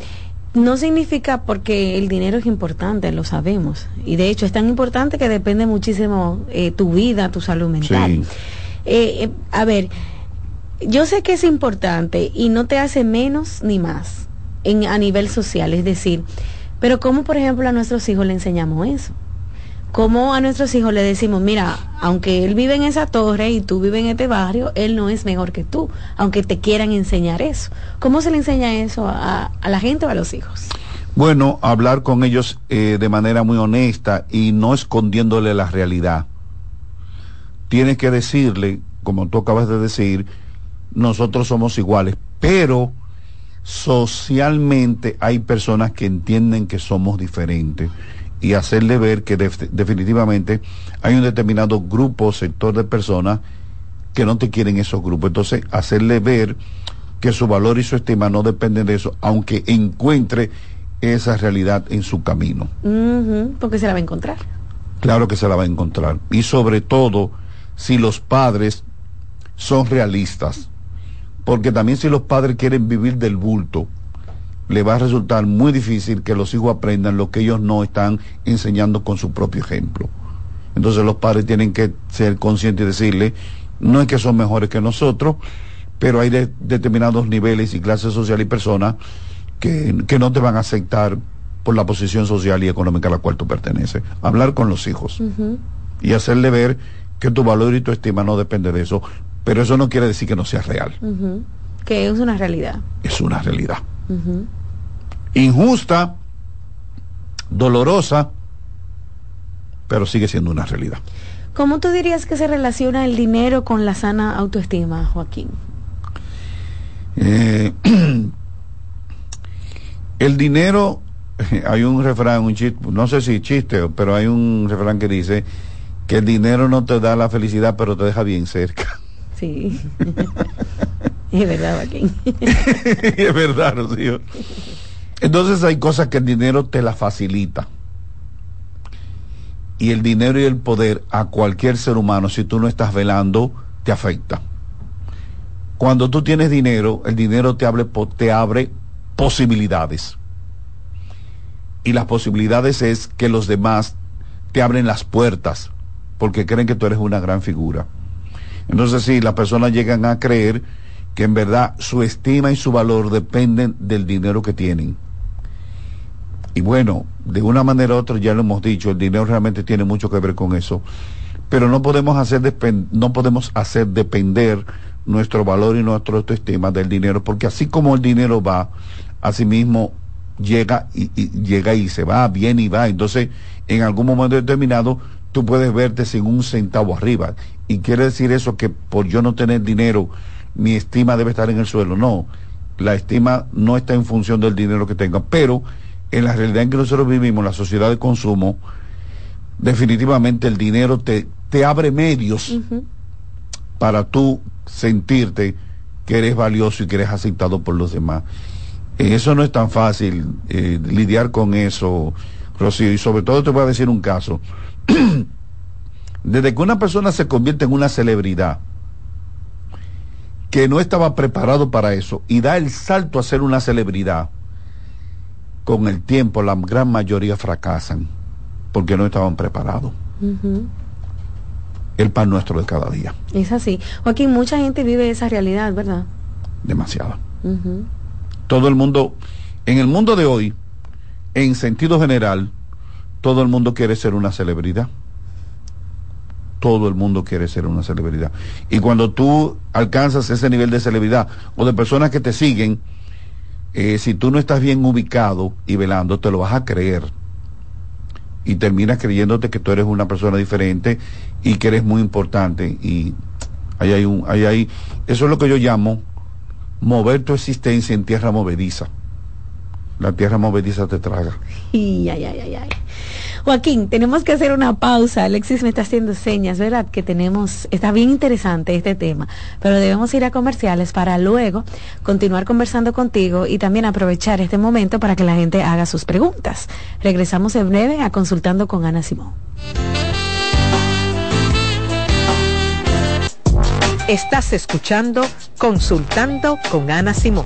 no significa porque el dinero es importante, lo sabemos. Y de hecho es tan importante que depende muchísimo eh, tu vida, tu salud mental. Eh, eh, a ver, yo sé que es importante y no te hace menos ni más en, a nivel social. Es decir, pero ¿cómo, por ejemplo, a nuestros hijos le enseñamos eso? ¿Cómo a nuestros hijos le decimos, mira, aunque él vive en esa torre y tú vives en este barrio, él no es mejor que tú, aunque te quieran enseñar eso? ¿Cómo se le enseña eso a, a la gente o a los hijos? Bueno, hablar con ellos eh, de manera muy honesta y no escondiéndole la realidad. Tienes que decirle, como tú acabas de decir, nosotros somos iguales, pero socialmente hay personas que entienden que somos diferentes y hacerle ver que def- definitivamente hay un determinado grupo, sector de personas que no te quieren esos grupos. Entonces, hacerle ver que su valor y su estima no dependen de eso, aunque encuentre esa realidad en su camino. Porque se la va a encontrar. Claro que se la va a encontrar. Y sobre todo, si los padres son realistas. Porque también si los padres quieren vivir del bulto, le va a resultar muy difícil que los hijos aprendan lo que ellos no están enseñando con su propio ejemplo. Entonces los padres tienen que ser conscientes y decirle, no es que son mejores que nosotros, pero hay de- determinados niveles y clases sociales y personas que, que no te van a aceptar por la posición social y económica a la cual tú perteneces. Hablar con los hijos y hacerle ver que tu valor y tu estima no depende de eso. Pero eso no quiere decir que no sea real. Que es una realidad. Es una realidad. Injusta, dolorosa, pero sigue siendo una realidad. ¿Cómo tú dirías que se relaciona el dinero con la sana autoestima, Joaquín? Eh, el dinero, hay un refrán, un chiste, no sé si chiste, pero hay un refrán que dice que el dinero no te da la felicidad, pero te deja bien cerca. Sí. es verdad, Joaquín. es verdad, Rocío. Entonces hay cosas que el dinero te la facilita. Y el dinero y el poder a cualquier ser humano, si tú no estás velando, te afecta. Cuando tú tienes dinero, el dinero te abre, te abre posibilidades. Y las posibilidades es que los demás te abren las puertas porque creen que tú eres una gran figura. Entonces sí, las personas llegan a creer que en verdad su estima y su valor dependen del dinero que tienen. Y bueno, de una manera u otra ya lo hemos dicho, el dinero realmente tiene mucho que ver con eso. Pero no podemos hacer no podemos hacer depender nuestro valor y nuestra autoestima del dinero, porque así como el dinero va, así mismo llega y, y llega y se va, viene y va. Entonces, en algún momento determinado, tú puedes verte sin un centavo arriba. Y quiere decir eso que por yo no tener dinero, mi estima debe estar en el suelo. No, la estima no está en función del dinero que tenga, pero en la realidad en que nosotros vivimos, la sociedad de consumo, definitivamente el dinero te, te abre medios para tú sentirte que eres valioso y que eres aceptado por los demás. Eh, Eso no es tan fácil eh, lidiar con eso, Rocío, y sobre todo te voy a decir un caso. Desde que una persona se convierte en una celebridad, que no estaba preparado para eso, y da el salto a ser una celebridad, con el tiempo la gran mayoría fracasan, porque no estaban preparados. El pan nuestro de cada día, Es así. Joaquín, mucha gente vive esa realidad, ¿verdad? demasiado. Ujú. todo el mundo, en el mundo de hoy, en sentido general, todo el mundo quiere ser una celebridad. Todo el mundo quiere ser una celebridad. Y cuando tú alcanzas ese nivel de celebridad o de personas que te siguen, eh, si tú no estás bien ubicado y velando, te lo vas a creer. Y terminas creyéndote que tú eres una persona diferente y que eres muy importante. Y ahí hay un, ahí hay, eso es lo que yo llamo mover tu existencia en tierra movediza. La tierra movediza te traga. Ay, ay, ay, ay. Joaquín, tenemos que hacer una pausa. Alexis me está haciendo señas, ¿verdad? Que tenemos, está bien interesante este tema, pero debemos ir a comerciales para luego continuar conversando contigo y también aprovechar este momento para que la gente haga sus preguntas. Regresamos en breve a consultando con Ana Simón. Estás escuchando Consultando con Ana Simón.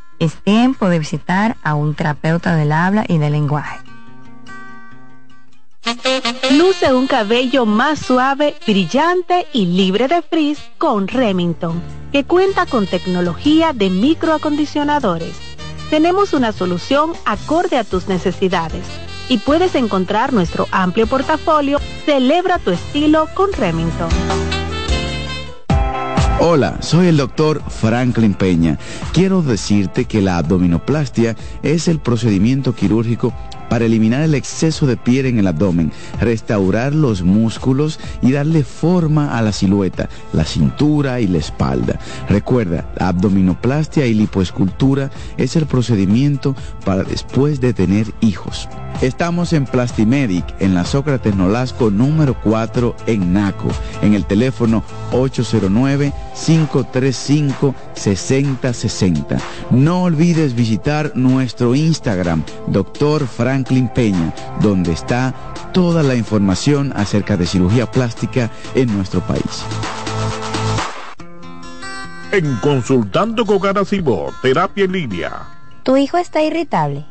es tiempo de visitar a un terapeuta del habla y del lenguaje. Luce un cabello más suave, brillante y libre de frizz con Remington, que cuenta con tecnología de microacondicionadores. Tenemos una solución acorde a tus necesidades y puedes encontrar nuestro amplio portafolio. Celebra tu estilo con Remington. Hola, soy el doctor Franklin Peña. Quiero decirte que la abdominoplastia es el procedimiento quirúrgico para eliminar el exceso de piel en el abdomen, restaurar los músculos y darle forma a la silueta, la cintura y la espalda. Recuerda, la abdominoplastia y lipoescultura es el procedimiento para después de tener hijos. Estamos en Plastimedic, en la Sócrates Nolasco número 4 en Naco, en el teléfono 809-535-6060. No olvides visitar nuestro Instagram, Dr. Franklin Peña, donde está toda la información acerca de cirugía plástica en nuestro país. En Consultando con Garacimo, Terapia en Línea. Tu hijo está irritable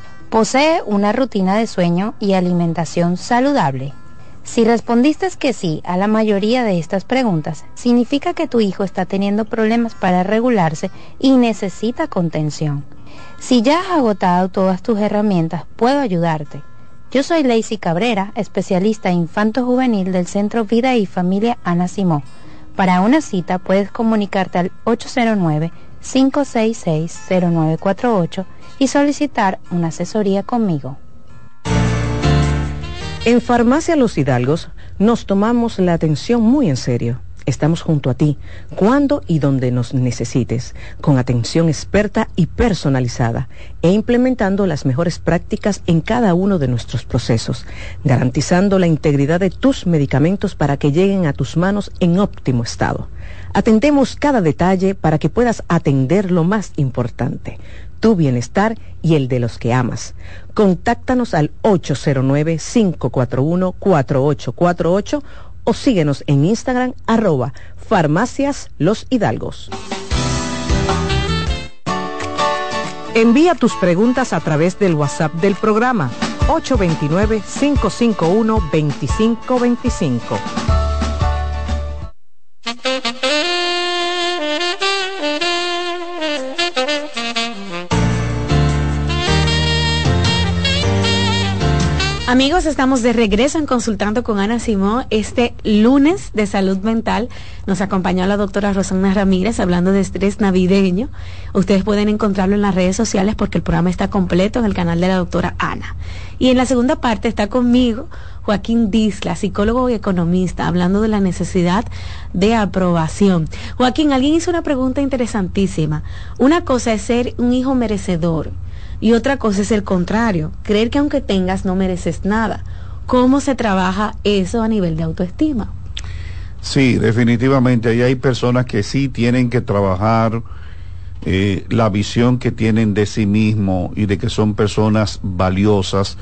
Posee una rutina de sueño y alimentación saludable. Si respondiste que sí a la mayoría de estas preguntas, significa que tu hijo está teniendo problemas para regularse y necesita contención. Si ya has agotado todas tus herramientas, puedo ayudarte. Yo soy Lacey Cabrera, especialista infanto-juvenil del Centro Vida y Familia Ana Simó. Para una cita puedes comunicarte al 809-566-0948 y solicitar una asesoría conmigo. En Farmacia Los Hidalgos nos tomamos la atención muy en serio. Estamos junto a ti, cuando y donde nos necesites, con atención experta y personalizada, e implementando las mejores prácticas en cada uno de nuestros procesos, garantizando la integridad de tus medicamentos para que lleguen a tus manos en óptimo estado. Atendemos cada detalle para que puedas atender lo más importante, tu bienestar y el de los que amas. Contáctanos al 809-541-4848 o síguenos en Instagram arroba farmacias los hidalgos. Envía tus preguntas a través del WhatsApp del programa 829-551-2525. Amigos, estamos de regreso en Consultando con Ana Simón. Este lunes de salud mental nos acompañó la doctora Rosana Ramírez hablando de estrés navideño. Ustedes pueden encontrarlo en las redes sociales porque el programa está completo en el canal de la doctora Ana. Y en la segunda parte está conmigo Joaquín Disla, psicólogo y economista, hablando de la necesidad de aprobación. Joaquín, alguien hizo una pregunta interesantísima. Una cosa es ser un hijo merecedor y otra cosa es el contrario, creer que aunque tengas no mereces nada. ¿Cómo se trabaja eso a nivel de autoestima? Sí, definitivamente. Ahí hay personas que sí tienen que trabajar eh, la visión que tienen de sí mismo y de que son personas valiosas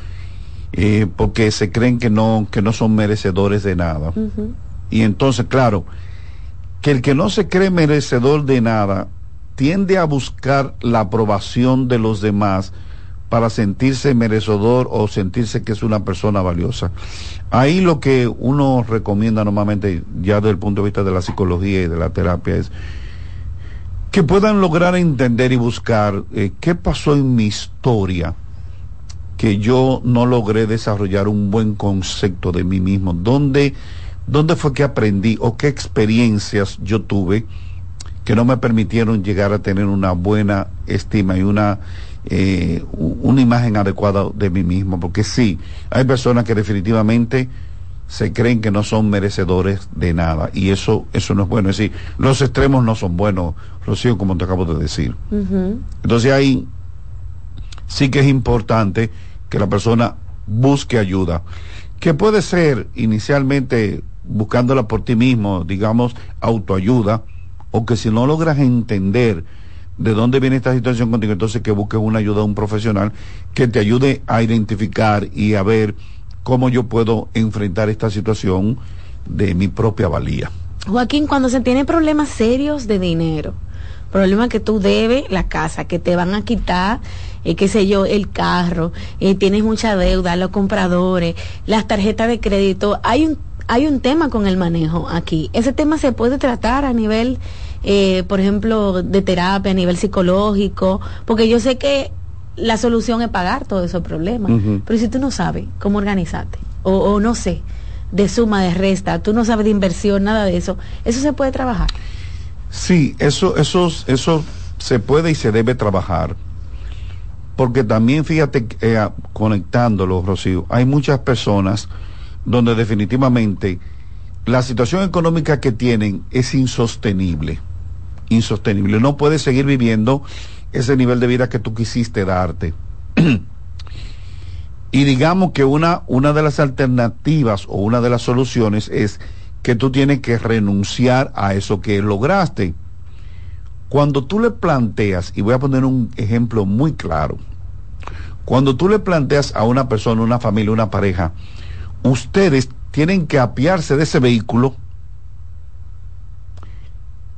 eh, porque se creen que no, que no son merecedores de nada. Y entonces, claro, que el que no se cree merecedor de nada tiende a buscar la aprobación de los demás para sentirse merecedor o sentirse que es una persona valiosa. Ahí lo que uno recomienda normalmente, ya desde el punto de vista de la psicología y de la terapia, es que puedan lograr entender y buscar eh, qué pasó en mi historia que yo no logré desarrollar un buen concepto de mí mismo. ¿Dónde, dónde fue que aprendí o qué experiencias yo tuve que no me permitieron llegar a tener una buena estima y una, eh, una imagen adecuada de mí mismo? Porque sí, hay personas que definitivamente se creen que no son merecedores de nada y eso eso no es bueno. Es decir, los extremos no son buenos, Rocío, como te acabo de decir. Entonces ahí sí que es importante que la persona busque ayuda, que puede ser inicialmente buscándola por ti mismo, digamos, autoayuda, o que si no logras entender de dónde viene esta situación contigo, entonces que busques una ayuda de un profesional que te ayude a identificar y a ver cómo yo puedo enfrentar esta situación de mi propia valía. Joaquín, cuando se tienen problemas serios de dinero, problemas que tú debes la casa, que te van a quitar eh, qué sé yo, el carro, eh, tienes mucha deuda, los compradores, las tarjetas de crédito, hay un, hay un tema con el manejo aquí. Ese tema se puede tratar a nivel, eh, por ejemplo, de terapia, a nivel psicológico, porque yo sé que la solución es pagar todos esos problemas, pero si tú no sabes cómo organizarte, o, o no sé, de suma, de resta, tú no sabes de inversión, nada de eso, eso se puede trabajar. Sí, eso, eso, eso se puede y se debe trabajar porque también fíjate, eh, conectándolo, Rocío, hay muchas personas donde definitivamente la situación económica que tienen es insostenible, insostenible. No puedes seguir viviendo ese nivel de vida que tú quisiste darte. y digamos que una, una de las alternativas o una de las soluciones es que tú tienes que renunciar a eso que lograste. Cuando tú le planteas, y voy a poner un ejemplo muy claro, cuando tú le planteas a una persona, una familia, una pareja, ustedes tienen que apiarse de ese vehículo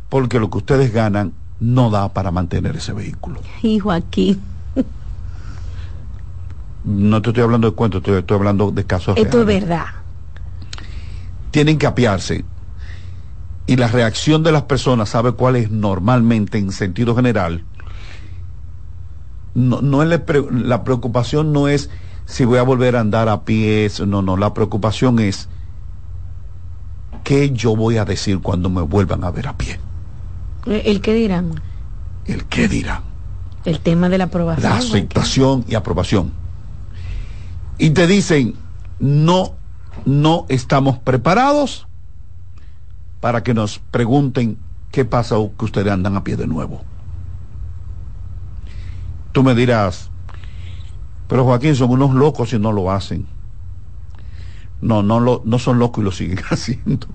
porque lo que ustedes ganan no da para mantener ese vehículo. Hijo aquí. No te estoy hablando de cuentos, estoy, estoy hablando de casos Esto es verdad. Tienen que apiarse. Y la reacción de las personas, ¿sabe cuál es normalmente en sentido general? no, no es la, preocupación no es si voy a volver a andar a pies, no, no, la preocupación es qué yo voy a decir cuando me vuelvan a ver a pie. ¿El qué dirán? El qué dirán. El tema de la aprobación. La aceptación y aprobación. Y te dicen, no, no estamos preparados para que nos pregunten qué pasa o que ustedes andan a pie de nuevo. Tú me dirás, pero Joaquín, son unos locos si no lo hacen. No, no, lo, no son locos y lo siguen haciendo.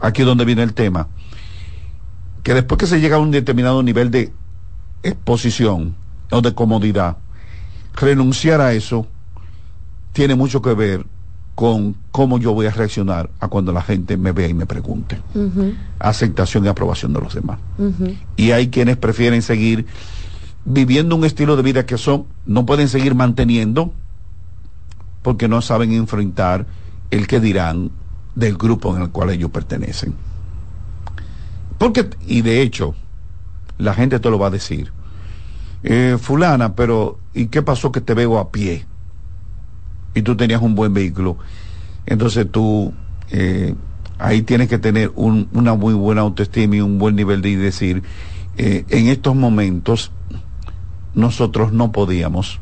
Aquí es donde viene el tema. Que después que se llega a un determinado nivel de exposición o de comodidad, renunciar a eso tiene mucho que ver con cómo yo voy a reaccionar a cuando la gente me vea y me pregunte. Aceptación y aprobación de los demás. Y hay quienes prefieren seguir viviendo un estilo de vida que son, no pueden seguir manteniendo porque no saben enfrentar el que dirán del grupo en el cual ellos pertenecen. Porque, y de hecho, la gente te lo va a decir. Eh, fulana, pero ¿y qué pasó que te veo a pie? y tú tenías un buen vehículo, entonces tú eh, ahí tienes que tener un, una muy buena autoestima y un buen nivel de decir, eh, en estos momentos nosotros no podíamos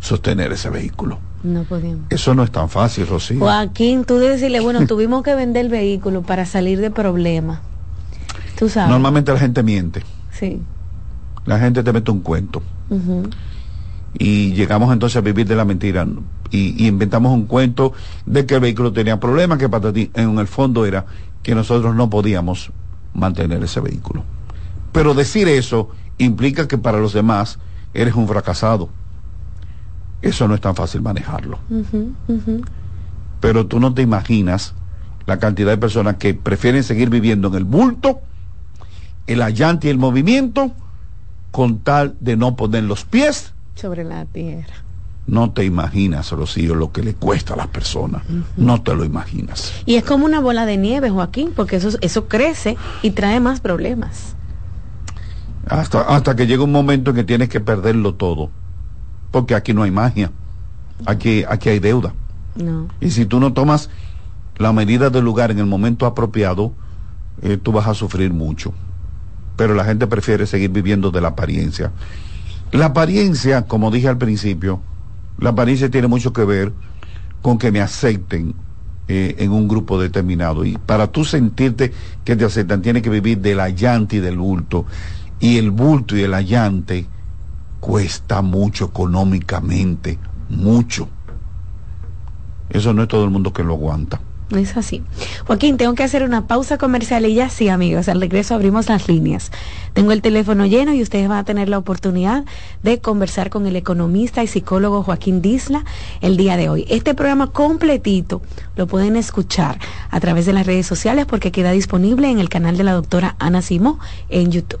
sostener ese vehículo. No podíamos. Eso no es tan fácil, Rocío. Joaquín, tú decirle, bueno, tuvimos que vender el vehículo para salir de problemas. Tú sabes. Normalmente la gente miente. Sí. La gente te mete un cuento. Y llegamos entonces a vivir de la mentira. Y, y inventamos un cuento de que el vehículo tenía problemas, que para ti, en el fondo era que nosotros no podíamos mantener ese vehículo. Pero decir eso implica que para los demás eres un fracasado. Eso no es tan fácil manejarlo. Pero tú no te imaginas la cantidad de personas que prefieren seguir viviendo en el bulto, el allante y el movimiento, con tal de no poner los pies. Sobre la tierra. No te imaginas, Rocío, lo que le cuesta a las personas. No te lo imaginas. Y es como una bola de nieve, Joaquín, porque eso, eso crece y trae más problemas. Hasta, hasta que llega un momento en que tienes que perderlo todo. Porque aquí no hay magia. Aquí, aquí hay deuda. No. Y si tú no tomas la medida del lugar en el momento apropiado, eh, tú vas a sufrir mucho. Pero la gente prefiere seguir viviendo de la apariencia. La apariencia, como dije al principio, la apariencia tiene mucho que ver con que me acepten eh, en un grupo determinado. Y para tú sentirte que te aceptan, tienes que vivir del allante y del bulto. Y el bulto y el allante cuesta mucho económicamente, mucho. Eso no es todo el mundo que lo aguanta. Es así. Joaquín, tengo que hacer una pausa comercial y ya sí, amigos. Al regreso abrimos las líneas. Tengo el teléfono lleno y ustedes van a tener la oportunidad de conversar con el economista y psicólogo Joaquín Disla el día de hoy. Este programa completito lo pueden escuchar a través de las redes sociales porque queda disponible en el canal de la doctora Ana Simó en YouTube.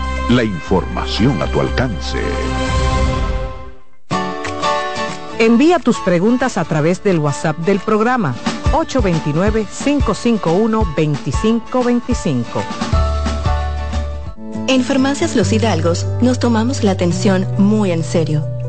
La información a tu alcance. Envía tus preguntas a través del WhatsApp del programa 829-551-2525. En Farmacias Los Hidalgos nos tomamos la atención muy en serio.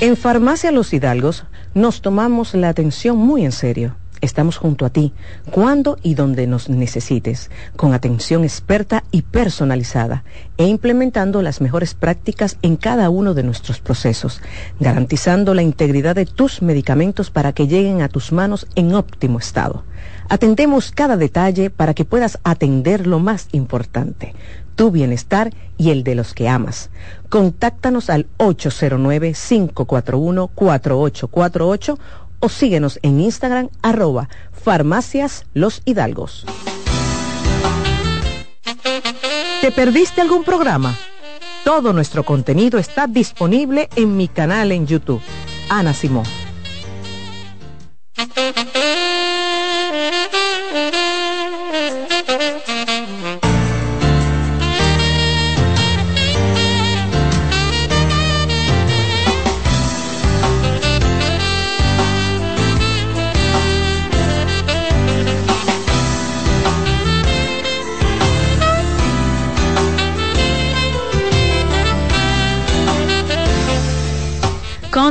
En Farmacia Los Hidalgos nos tomamos la atención muy en serio. Estamos junto a ti, cuando y donde nos necesites, con atención experta y personalizada, e implementando las mejores prácticas en cada uno de nuestros procesos, garantizando la integridad de tus medicamentos para que lleguen a tus manos en óptimo estado. Atendemos cada detalle para que puedas atender lo más importante, tu bienestar y el de los que amas. Contáctanos al 809-541-4848 o síguenos en Instagram arroba farmacias los hidalgos. ¿Te perdiste algún programa? Todo nuestro contenido está disponible en mi canal en YouTube. Ana Simón.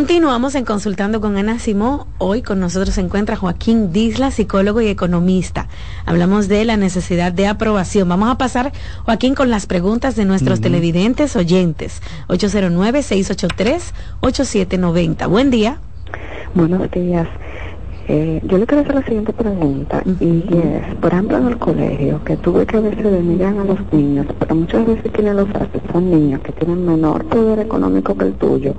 Continuamos en Consultando con Ana Simón. Hoy con nosotros se encuentra Joaquín Disla, psicólogo y economista. Hablamos de la necesidad de aprobación. Vamos a pasar, Joaquín, con las preguntas de nuestros televidentes oyentes. 809-683-8790. Buen día. Buenos días. Eh, yo le quiero hacer la siguiente pregunta y es, por ejemplo, en el colegio, que tuve que a veces denigran a los niños, pero muchas veces quienes los hacen son niños que tienen menor poder económico que el tuyo,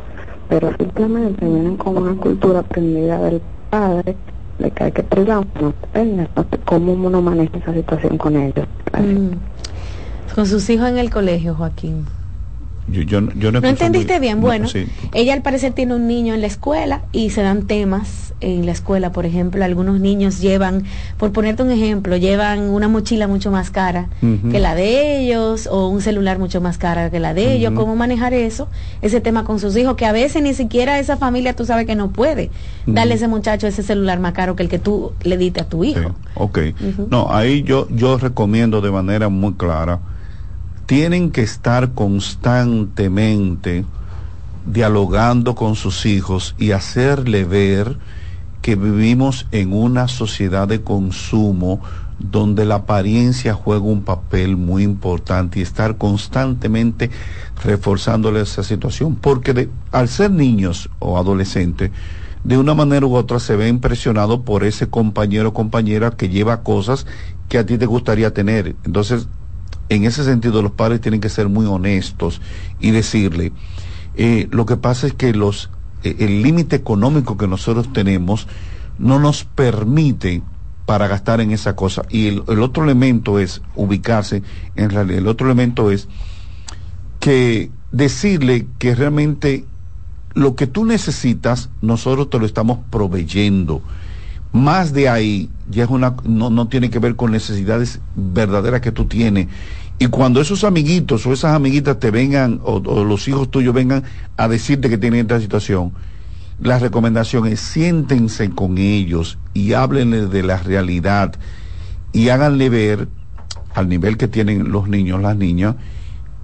pero simplemente vienen con una cultura aprendida del padre, de que hay que privar no cómo uno maneja esa situación con ellos. Mm. Con sus hijos en el colegio, Joaquín. Yo, yo, yo no, ¿No entendiste bien? No, Bueno, sí. ella al parecer tiene un niño en la escuela y se dan temas en la escuela. Por ejemplo, algunos niños llevan, por ponerte un ejemplo, llevan una mochila mucho más cara que la de ellos o un celular mucho más cara que la de ellos. ¿Cómo manejar eso? Ese tema con sus hijos, que a veces ni siquiera esa familia tú sabes que no puede darle a ese muchacho ese celular más caro que el que tú le diste a tu hijo. Ok. No, ahí yo, yo recomiendo de manera muy clara, tienen que estar constantemente dialogando con sus hijos y hacerle ver que vivimos en una sociedad de consumo donde la apariencia juega un papel muy importante y estar constantemente reforzándole esa situación. Porque de- al ser niños o adolescentes, de una manera u otra se ve impresionado por ese compañero o compañera que lleva cosas que a ti te gustaría tener. Entonces, en ese sentido, los padres tienen que ser muy honestos y decirle, eh, lo que pasa es que los, eh, el límite económico que nosotros tenemos no nos permite para gastar en esa cosa. Y el, el otro elemento es ubicarse, en realidad, el otro elemento es que decirle que realmente lo que tú necesitas, nosotros te lo estamos proveyendo. Más de ahí ya es una, no, no tiene que ver con necesidades verdaderas que tú tienes. Y cuando esos amiguitos o esas amiguitas te vengan, o, los hijos tuyos vengan a decirte que tienen esta situación, la recomendación es siéntense con ellos y háblenle de la realidad y háganle ver al nivel que tienen los niños, las niñas,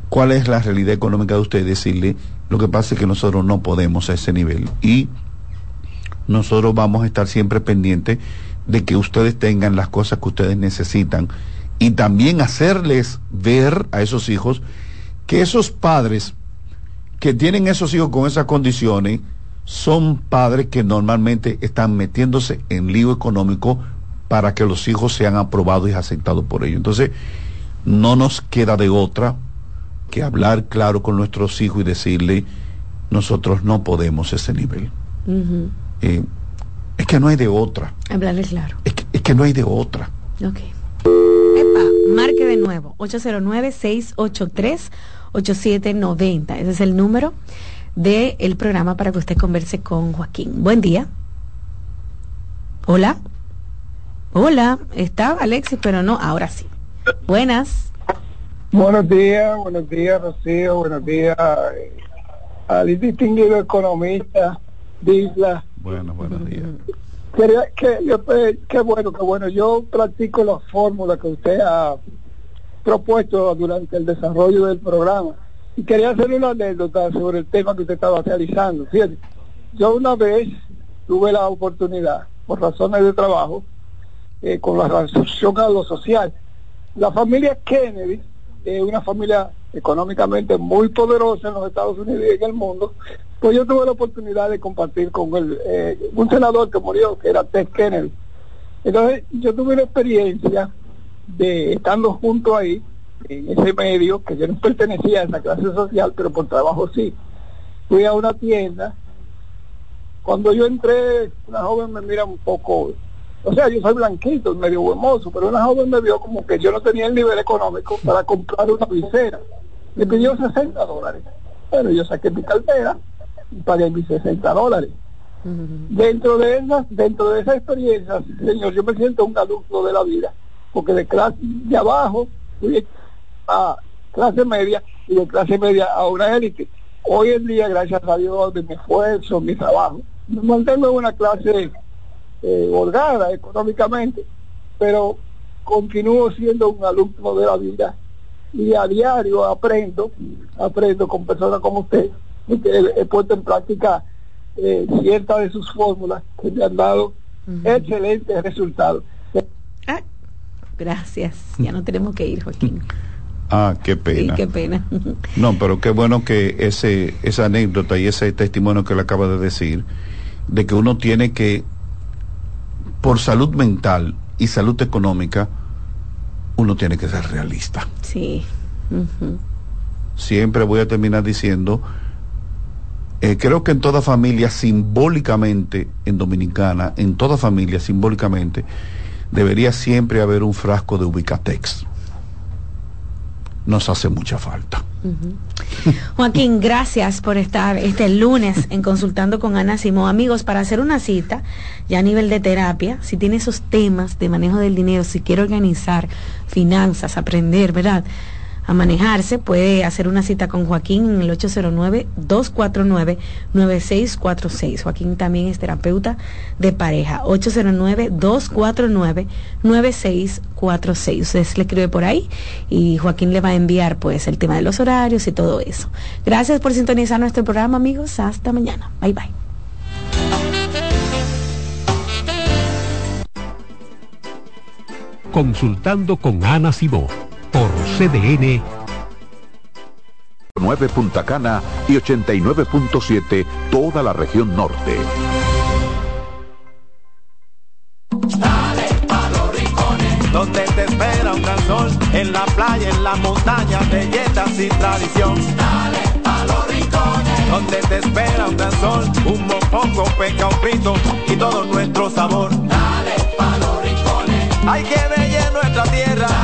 cuál es la realidad económica de ustedes, decirle, lo que pasa es que nosotros no podemos a ese nivel. Y nosotros vamos a estar siempre pendientes de que ustedes tengan las cosas que ustedes necesitan y también hacerles ver a esos hijos que esos padres que tienen esos hijos con esas condiciones son padres que normalmente están metiéndose en lío económico para que los hijos sean aprobados y aceptados por ellos. Entonces, no nos queda de otra que hablar claro con nuestros hijos y decirle, nosotros no podemos ese nivel. Eh, es que no hay de otra, Hablarle claro. es que no hay de otra. Ok. Epa, marque de nuevo, 809-683-8790. Ese es el número del programa para que usted converse con Joaquín. Buen día. Hola. Hola, estaba Alexis, pero no, ahora sí. Buenas. Buenos días, buenos días, Rocío, buenos días eh, al distinguido economista de Isla. Bueno, buenos días. Quería, que, yo, pues, qué bueno, qué bueno. Yo practico la fórmula que usted ha propuesto durante el desarrollo del programa. Y quería hacer una anécdota sobre el tema que usted estaba realizando. Fíjate, yo una vez tuve la oportunidad, por razones de trabajo, eh, con la relación a lo social. La familia Kennedy es una familia económicamente muy poderosa en los Estados Unidos y en el mundo, pues yo tuve la oportunidad de compartir con el, eh, un senador que murió, que era Ted Kennedy. Entonces yo tuve la experiencia de estando junto ahí, en ese medio, que yo no pertenecía a esa clase social, pero por trabajo sí. Fui a una tienda, cuando yo entré, una joven me mira un poco o sea, yo soy blanquito, medio hermoso, pero una joven me vio como que yo no tenía el nivel económico para comprar una visera. Me pidió 60 dólares. Bueno, yo saqué mi cartera y pagué mis 60 dólares. Dentro de esa, dentro de esa experiencia, señor, yo me siento un adulto de la vida, porque de clase de abajo fui a clase media y de clase media a una élite. Hoy en día, gracias a Dios, de mi esfuerzo, mi trabajo, me mantengo en una clase eh, holgada económicamente, pero continúo siendo un alumno de la vida y a diario aprendo, aprendo con personas como usted, y que he, puesto en práctica eh, ciertas de sus fórmulas que me han dado excelentes resultados. Ah, gracias, ya no tenemos que ir, Joaquín. Ah, qué pena. qué pena. no, pero qué bueno que ese, esa anécdota y ese testimonio que le acaba de decir, de que uno tiene que por salud mental y salud económica, uno tiene que ser realista. Sí. Siempre voy a terminar diciendo, eh, creo que en toda familia, simbólicamente, en Dominicana, en toda familia, simbólicamente, debería siempre haber un frasco de Ubicatex. Nos hace mucha falta. Joaquín, gracias por estar este lunes en Consultando con Ana Simón. Amigos, para hacer una cita, ya a nivel de terapia, si tiene esos temas de manejo del dinero, si quiere organizar finanzas, aprender, ¿verdad? A manejarse, puede hacer una cita con Joaquín en el 809-249-9646. Joaquín también es terapeuta de pareja. 809-249-9646. Usted le escribe por ahí y Joaquín le va a enviar pues el tema de los horarios y todo eso. Gracias por sintonizar nuestro programa, amigos. Hasta mañana. Bye bye. Consultando con Ana Simó por CDN 9 Punta Cana y 89.7 toda la región norte. Dale pa los rincones, donde te espera un gran sol, en la playa, en la montaña, belletas y tradición. Dale pa los rincones, donde te espera un gran sol, un mopongo, peca, un frito y todo nuestro sabor. Dale pa los rincones, hay que ver nuestra tierra.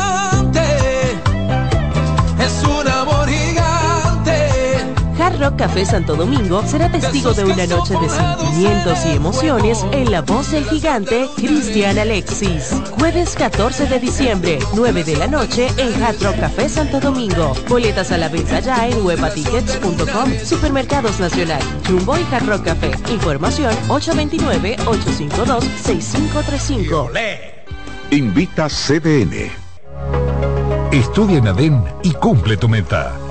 Rock Café Santo Domingo será testigo de una noche de sentimientos y emociones en la voz del gigante Cristian Alexis. Jueves 14 de diciembre, 9 de la noche en Hard Rock Café Santo Domingo. Boletas a la venta ya en webatickets.com, Supermercados Nacional, Jumbo y Hard Rock Café. Información 829-852-6535. Invita CDN. Estudia en ADEN y cumple tu meta.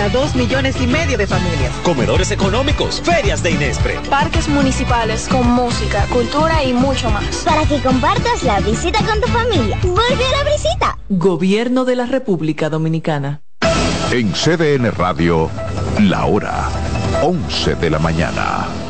para dos millones y medio de familias. Comedores económicos, ferias de Inespre. Parques municipales con música, cultura y mucho más. Para que compartas la visita con tu familia. Vuelve a la visita. Gobierno de la República Dominicana. En CDN Radio, la hora 11 de la mañana.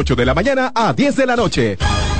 8 de la mañana a 10 de la noche.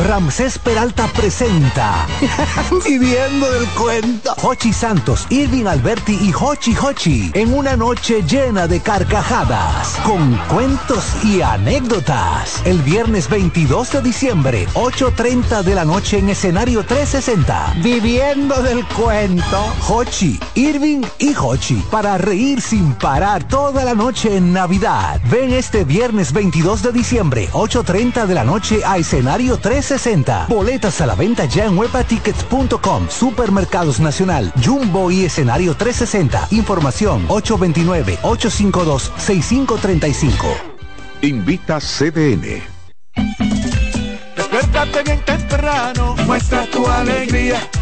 Ramsés Peralta presenta Viviendo del cuento Hochi Santos, Irving Alberti y Hochi Hochi en una noche llena de carcajadas con cuentos y anécdotas. El viernes 22 de diciembre, 8.30 de la noche en escenario 360. Viviendo del cuento Hochi, Irving y Hochi para reír sin parar toda la noche en Navidad. Ven este viernes 22 de diciembre, 8.30 de la noche a escenario 360. Boletas a la venta ya en webatickets.com, Supermercados Nacional, Jumbo y escenario 360. Información 829-852-6535. Invita CDN. Despiértate bien temprano, muestra tu alegría.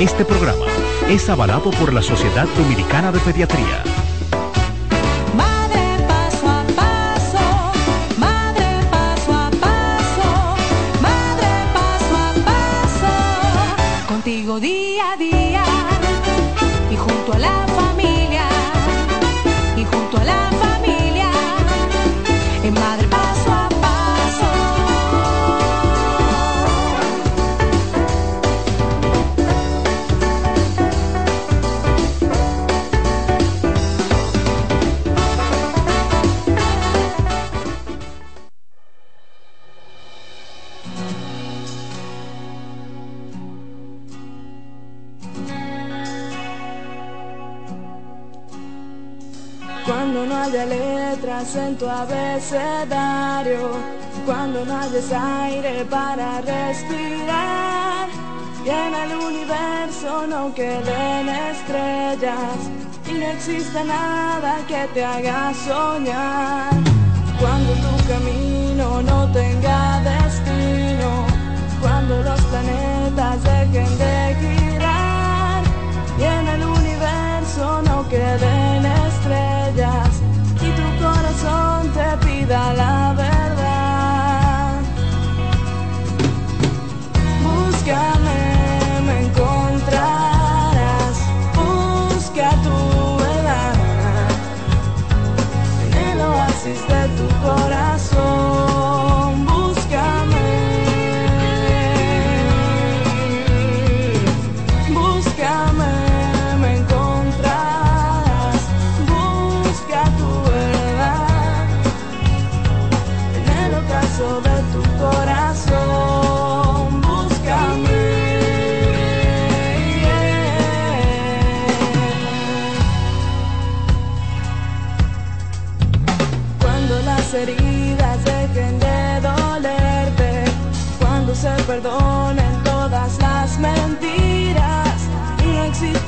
Este programa es avalado por la Sociedad Dominicana de Pediatría. Madre paso a paso, madre paso a paso, madre paso a paso, contigo día a día Haya letras en tu abecedario, cuando no hayas aire para respirar y en el universo no queden estrellas y no exista nada que te haga soñar. Cuando tu camino no tenga destino, cuando los planetas dejen de girar y en el universo no queden estrellas te pida la verdad. Búscame, me encontrarás. Busca tu verdad en el oasis de tu corazón.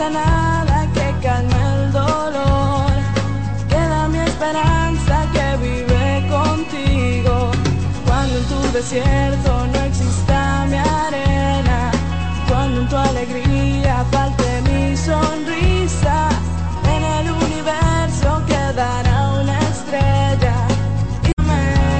falta nada que calme el dolor. Queda mi esperanza que vive contigo. Cuando en tu desierto no exista mi arena, cuando en tu alegría falta